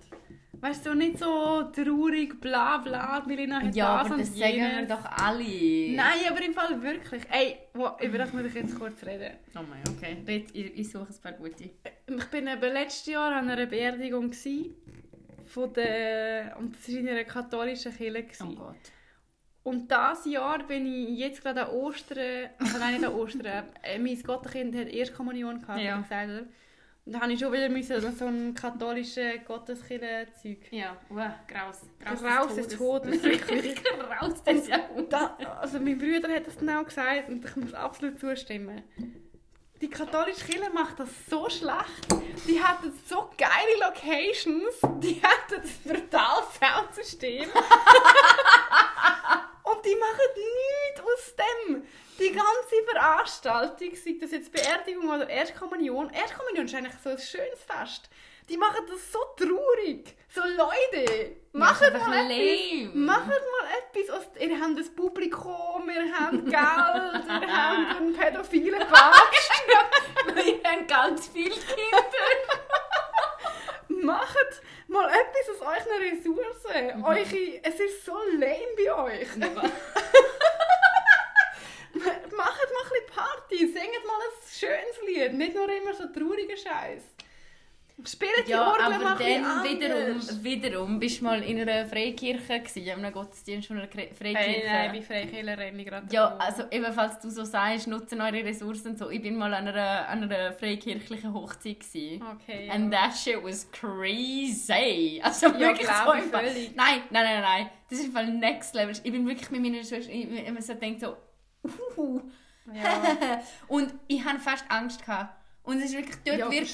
Weißt du, nicht so traurig, bla bla, Milena hat Ja, das aber das sagen wir doch alle. Nein, aber im Fall wirklich. Ey, wo, über das muss ich jetzt kurz reden. Oh mein, okay. Red, ich, ich suche ein paar gute. Ich bin eben letztes Jahr an einer Beerdigung von der und das war in einer katholischen Kirche. Oh. Gott. Und dieses Jahr bin ich jetzt gerade an Ostern, also nein, nicht an Ostern, äh, mein Gottenkind hat Erstkommunion gehabt, Ja. gesagt, oder? Und da habe ich schon wieder müssen, so ein katholischen Gotteskirchen-Zeug. Ja, wow, graus. Raus des Todes, wirklich. [LAUGHS] raus des da, also mein Bruder hat das genau gesagt und ich muss absolut zustimmen. Die katholische Kirche macht das so schlecht. Die hatten so geile Locations. Die hatten das brutal Soundsystem. [LAUGHS] und die machen nichts aus dem. Die ganze Veranstaltung, sei das jetzt Beerdigung oder Erstkommunion. Erstkommunion ist eigentlich so ein schönes Fest. Die machen das so traurig. So Leute, macht mal etwas. Macht mal etwas. Ihr habt das Publikum, ihr habt Geld, ihr habt [LAUGHS] einen pädophilen Papst. [LAUGHS] Wir haben ganz viele Kinder. [LAUGHS] Macht mal etwas aus euren Ressourcen. Eure, es ist so lame bei euch. Macht mal ein bisschen Party, singt mal ein schönes Lied, nicht nur immer so trauriger Scheiß. Spielen die Ja, Orgel aber dann wiederum, wiederum bist du mal in einer Freikirche gewesen, in einem Gottesdienst von einer Freikirche. Hey, nein, bei Freikirche renne ich gerade Ja, davon. also eben, falls du so sagst, nutzen eure Ressourcen so. Ich bin mal an einer, an einer freikirchlichen Hochzeit gewesen. Okay, And ja. that shit was crazy. Also Ja, wirklich so ich im Fall- völlig. Nein, nein, nein, nein. Das ist im Fall next level. Ich bin wirklich mit meiner Schwester, ich, ich, ich so denkt so, uhu. Ja, [LAUGHS] Und ich hatte fast Angst. Gehabt. Und es ist wirklich, dort ja wird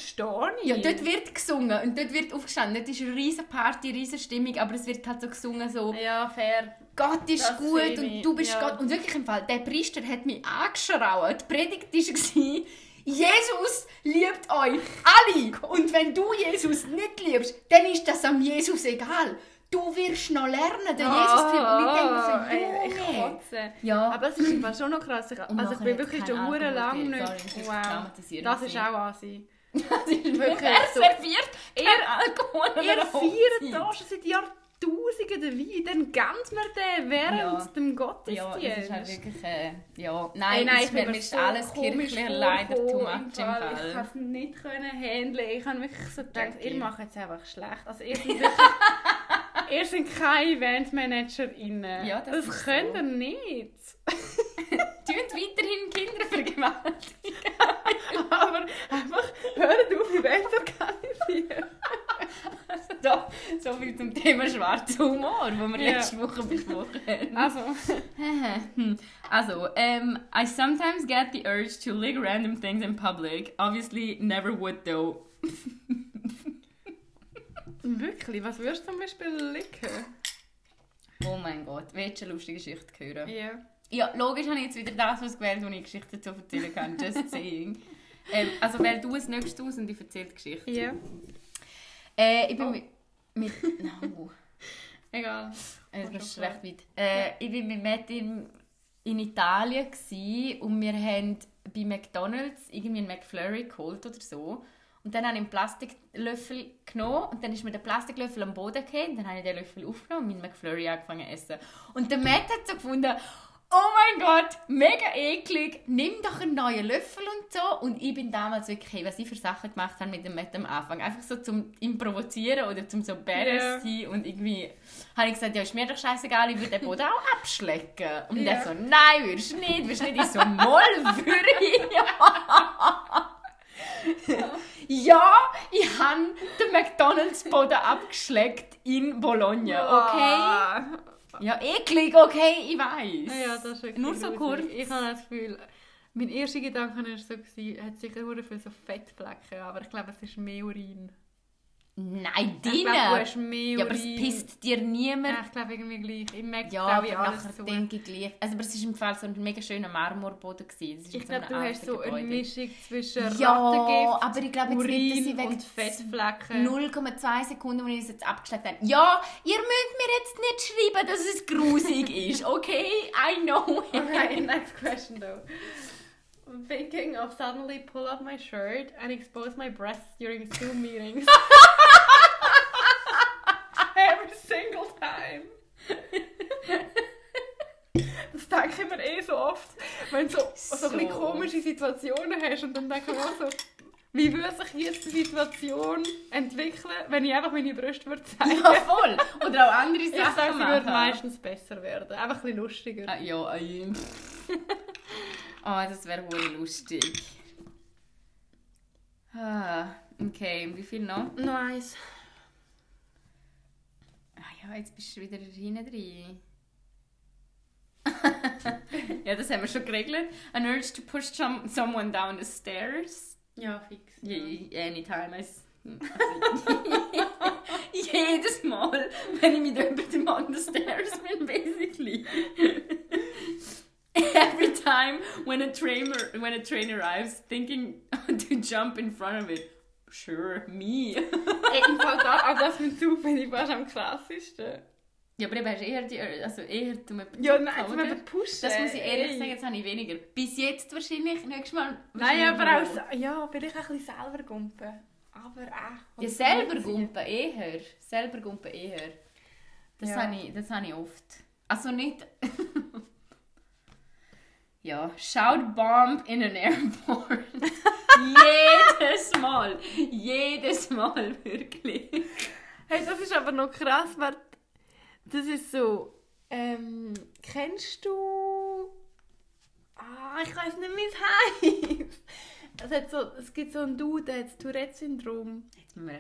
ja, dort wird gesungen und dort wird aufgestanden. Dort ist eine riesen Party, riesen Stimmung, aber es wird halt so gesungen, so Ja, fair. Gott ist Das gut und du bist ja. Gott. Und wirklich im Fall, der Priester hat mich angeschrauen. Die Predigt war, Jesus liebt euch alle. [LAUGHS] Und wenn du Jesus nicht liebst, dann ist das am Jesus egal. Du wirst noch lernen, der Jesus Ah, nicht ey, denken, ich so, Junge. kotze. Ja. Aber es ist im Fall schon noch krass. Ich, also ich bin wirklich schon hure lang nicht. Sorry, das ist Wow. [LAUGHS] Das ist auch Asi. Das ist Wirklich er so. serviert kein Alkohol einer feiert da schon seit Jahrtausenden den Wein. Dann ganz mir den während Ja. dem Ja, Gottesdienst. das ist halt wirklich, äh, ja, nein, nein, es ich bin mir so alles kirchlich leider too much im Ich Fall. kann es nicht können handeln. Ich habe wirklich so gedacht, ihr macht jetzt einfach schlecht. Also ihr [LAUGHS] seid wirklich, [LAUGHS] ihr seid keine EventmanagerInnen. Ja, das das könnt so. ihr nicht. [LAUGHS] Tönt weiterhin Kinder vergewaltigen. [LAUGHS] Aber einfach hört auf, Events organisieren. Also so viel zum Thema schwarzer Humor, wo wir Ja. letzte Woche besprochen haben. Also, also, um, I sometimes get the urge to lick random things in public. Obviously, never would though. Wirklich, was würdest du zum Beispiel licken? Oh mein Gott, willst du eine lustige Geschichte hören? Ja. Ja, logisch habe ich jetzt wieder das ausgewählt, wo ich Geschichten dazu erzählen kann. Just saying. ähm, also wähl du es nächstes aus und ich erzähle die Geschichte. Ja. Äh, ich bin Oh. mit... mit no. Egal. Äh, Das ist recht weit. Äh, ich war mit Matt in, in Italien und wir haben bei McDonalds irgendwie einen McFlurry geholt oder so. Und dann habe ich einen Plastiklöffel genommen und dann ist mir der Plastiklöffel am Boden gefallen. Dann habe ich den Löffel aufgenommen und meinen McFlurry angefangen zu essen. Und der Matt hat so gefunden, oh mein Gott, mega eklig, nimm doch einen neuen Löffel und so. Und ich bin damals wirklich, hey, was ich für Sachen gemacht habe mit dem Matt am Anfang. Einfach so zum ihn provozieren oder zum so Ja. sein. Und irgendwie habe ich gesagt, ja, ist mir doch scheißegal, ich würde den Boden auch abschlecken. Und Ja. er so, nein, würdest du nicht, würdest du nicht. [LAUGHS] Ich so, moll, würde ich. [LAUGHS] ja, ich habe den McDonalds-Boden abgeschleckt in Bologna, okay? Ah. Ja, eklig, okay, ich weiß. Ja, das ist Nur so kurz. Ich habe das Gefühl, mein erster Gedanke war so, hat sicher sehr viele so Fettflecken, aber ich glaube, es ist mehr Urin. Nein, Ich glaube, du deine. hast mehr Ja, aber es pisst dir niemand. Ja, ich glaube irgendwie gleich. Ich merke Ja, glaube aber ich alles nachher zu. denke ich gleich. Also, aber es war im Fall so ein mega schöner Marmorboden. Gewesen. Ich in glaube, du hast so eine. Mischung zwischen Ja, Rattengift, aber ich glaube jetzt sie Urin wegen und Fettflecken. 0,2 Sekunden, wo ich es jetzt abgeschleckt habe. Ja, ihr müsst mir jetzt nicht schreiben, dass es grusig [LAUGHS] ist, okay? I know it. Okay, next question though. I'm thinking of suddenly pull up my shirt and expose my breasts during Zoom meetings. [LAUGHS] Every single time. Das denke ich mir eh so oft, wenn du so, so, ein bisschen So. komische Situationen hast und dann denke ich mir auch so, wie würde sich jetzt die Situation entwickeln, wenn ich einfach meine Brüste würde zeigen Ja, voll. Oder auch andere Ich Sachen sage, sie würde meistens besser werden. Einfach ein bisschen lustiger. Ah, ja, ei. [LAUGHS] oh, das wäre wohl lustig. Ah, okay, wie viel noch? Nice. Ah ja, jetzt bist du wieder hinten drin. [LAUGHS] ja, das haben wir schon geregelt. An urge to push some, someone down the stairs. Ja, fix. Yeah, anytime [LAUGHS] [LAUGHS] jedes Mal, wenn ich mit jemandem on the stairs bin, basically. Every time when a trainer when a train arrives, thinking to jump in front of it. Sure, me. Ey, im Fall da, auch das mit Zug finde ich fast am krassesten. ja, aber du hast eher die, also eher zum Ja, nein, zum eben pushen. Das muss ich ehrlich sagen, jetzt habe ich weniger. Bis jetzt wahrscheinlich, nächstes Mal. Nein, wahrscheinlich aber noch. auch, so- ja, vielleicht auch ein bisschen selber gumpen. Aber auch. Ja, selber gumpen eher. Selber gumpen eher. Das Ja. habe ich, das habe ich oft. Also nicht... [LAUGHS] ja, shout bomb in an airport. [LAUGHS] Jedes Mal. Jedes Mal, wirklich. Hey, das ist aber noch krass, weil das ist so. Ähm, kennst du. Ah, ich weiß nicht, wie es heißt. Es, hat so, es gibt so einen Dude, der hat das Tourette-Syndrom.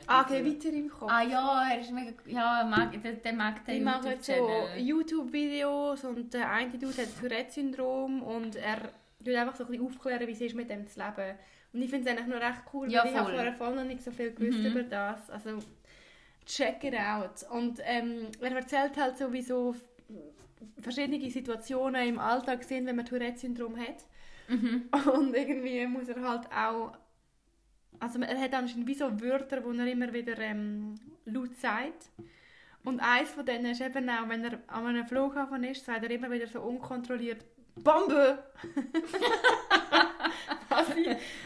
Ah, okay, schauen. weiter im Kopf. Ah ja, er ist mega... Ja, mag, der, der mag Die den machen so. YouTube-Videos und der eine Dude hat das Tourette-Syndrom und er tut einfach so ein bisschen aufklären, wie es ist, mit dem zu leben. Und ich finde es eigentlich noch recht cool, Ja, weil ich habe voll. vorher voll noch nicht so viel gewusst Mhm. über das. Also, check it out. Und ähm, er erzählt halt sowieso f- verschiedene Situationen im Alltag sind, wenn man Tourette-Syndrom hat. Mhm. [LAUGHS] Und irgendwie muss er halt auch. Also er hat anscheinend wie so Wörter, die er immer wieder ähm, laut sagt. Und eins von denen ist eben auch, wenn er an einem Flughafen ist, sagt er immer wieder so unkontrolliert Bombe! [LAUGHS] [LAUGHS] also,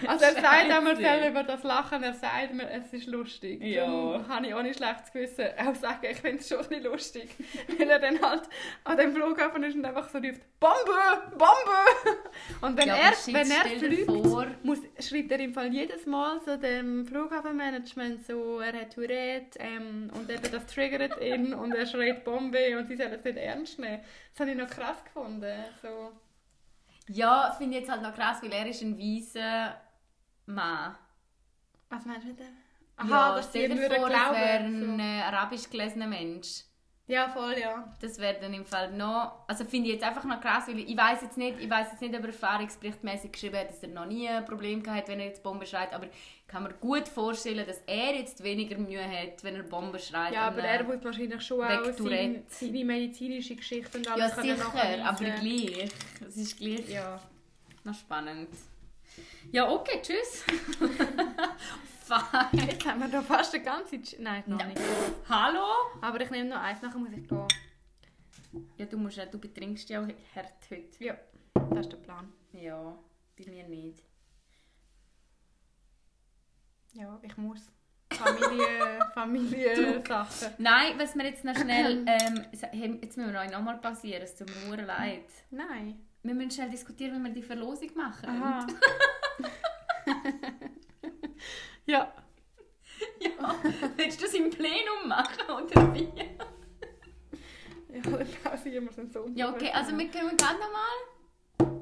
also er sagt einmal viel über das Lachen, er sagt mir, es ist lustig. Ja. Darum kann ich ohne schlechtes Gewissen auch sagen, ich finde es schon ein bisschen lustig. [LAUGHS] Weil er dann halt an dem Flughafen ist und einfach so ruft, Bombe! Bombe! Und wenn Ja, er, wenn er fliegt, muss, schreibt er im Fall jedes Mal so dem Flughafenmanagement so, er hat Tourette ähm, und eben das triggert ihn und er schreit Bombe und sie sollen es nicht ernst nehmen. Das habe ich noch krass gefunden. So. Ja, finde ich jetzt halt noch krass, weil er ist ein weiser Mann. Was meinst du mit dem? ja, dass dir würden glauben. arabisch gelesener Mensch. Ja, voll, ja. Das wäre dann im Fall noch... Also finde ich jetzt einfach noch krass, weil ich weiß jetzt nicht, ich weiß jetzt nicht, ob er erfahrungsberichtmäßig geschrieben hat, dass er noch nie ein Problem gehabt hat, wenn er jetzt Bombe schreit, aber ich kann mir gut vorstellen, dass er jetzt weniger Mühe hat, wenn er Bombe schreit. Ja, aber er muss wahrscheinlich schon auch sein, Tourette. seine medizinische Geschichte und Ja, alles können sicher, aber gleich. Es ist gleich Ja. noch spannend. Ja, okay, tschüss. [LAUGHS] Fein. Jetzt haben wir da fast eine ganze... Ch- Nein, noch nicht. Hallo? Aber ich nehme noch eins, nachher muss ich gehen. Ja, du, musst, ja- du betrinkst ja auch hart heute. Ja, das ist der Plan. Ja, bei mir nicht. Ja, ich muss. Familie, [LAUGHS] Familie Sachen. Nein, was wir jetzt noch schnell... [CLEARS THROAT] Ähm, jetzt müssen wir euch nochmal passieren, es tut mir leid. Nein. Wir müssen schnell diskutieren, wie wir die Verlosung machen. Aha. [LAUGHS] ja. [LAUGHS] Ja, willst du das im Plenum machen oder wie? [LAUGHS] Ja, dann pausieren wir es am Sonntag. Ja, okay, also wir können gerade nochmal...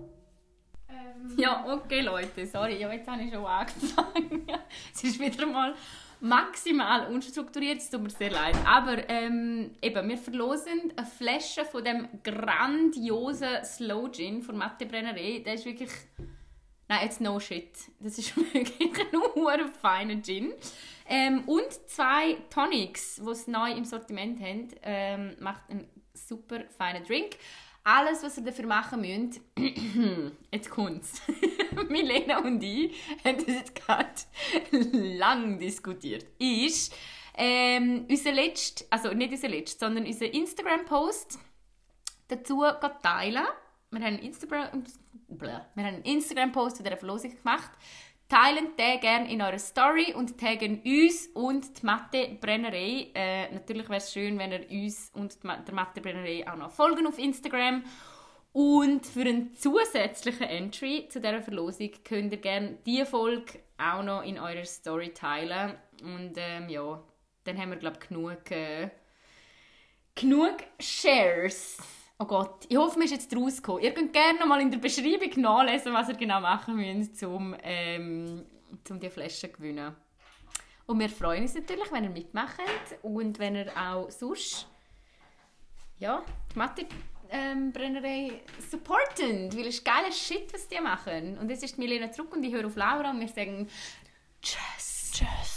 Ähm, Ja, okay, Leute, sorry, ja, jetzt habe ich schon angefangen. [LAUGHS] es ist wieder mal maximal unstrukturiert, es tut mir sehr leid. Aber ähm, eben, wir verlosen eine Flasche von dem grandiosen Slow Gin von Matte Brennerei. Der ist wirklich... Nein, jetzt no shit. Das ist [LAUGHS] wirklich ein feiner Gin. Ähm, und zwei Tonics, die es neu im Sortiment haben, ähm, macht einen super feinen Drink. Alles, was ihr dafür machen müsst, [CLEARS THROAT] jetzt kommt's. [LAUGHS] Milena und ich haben das jetzt gerade [LAUGHS] lang diskutiert. Ist ähm, unser letzt, also nicht unser letzt, sondern unser Instagram-Post dazu teilen. Wir haben einen Instagram, Instagram-Post zu dieser Verlosung gemacht. Teilen den gerne in eurer Story und taggen uns und die Mathe-Brennerei. Äh, natürlich wäre es schön, wenn ihr uns und der Mathe-Brennerei auch noch folgen auf Instagram. Und für einen zusätzlichen Entry zu dieser Verlosung könnt ihr gerne diese Folge auch noch in eurer Story teilen. Und ähm, ja, dann haben wir, glaube ich, genug... Äh, genug Shares. Oh Gott, ich hoffe, mir ist jetzt rausgekommen. Ihr könnt gerne mal in der Beschreibung nachlesen, was ihr genau machen müsst, um, ähm, um die Flasche zu gewinnen. Und wir freuen uns natürlich, wenn ihr mitmacht und wenn ihr auch sonst ja, die Mathe ähm, supporten, weil es ist geiler Shit, was die machen. Und jetzt ist Milena zurück und ich höre auf Laura und wir sagen Tschüss. Tschüss.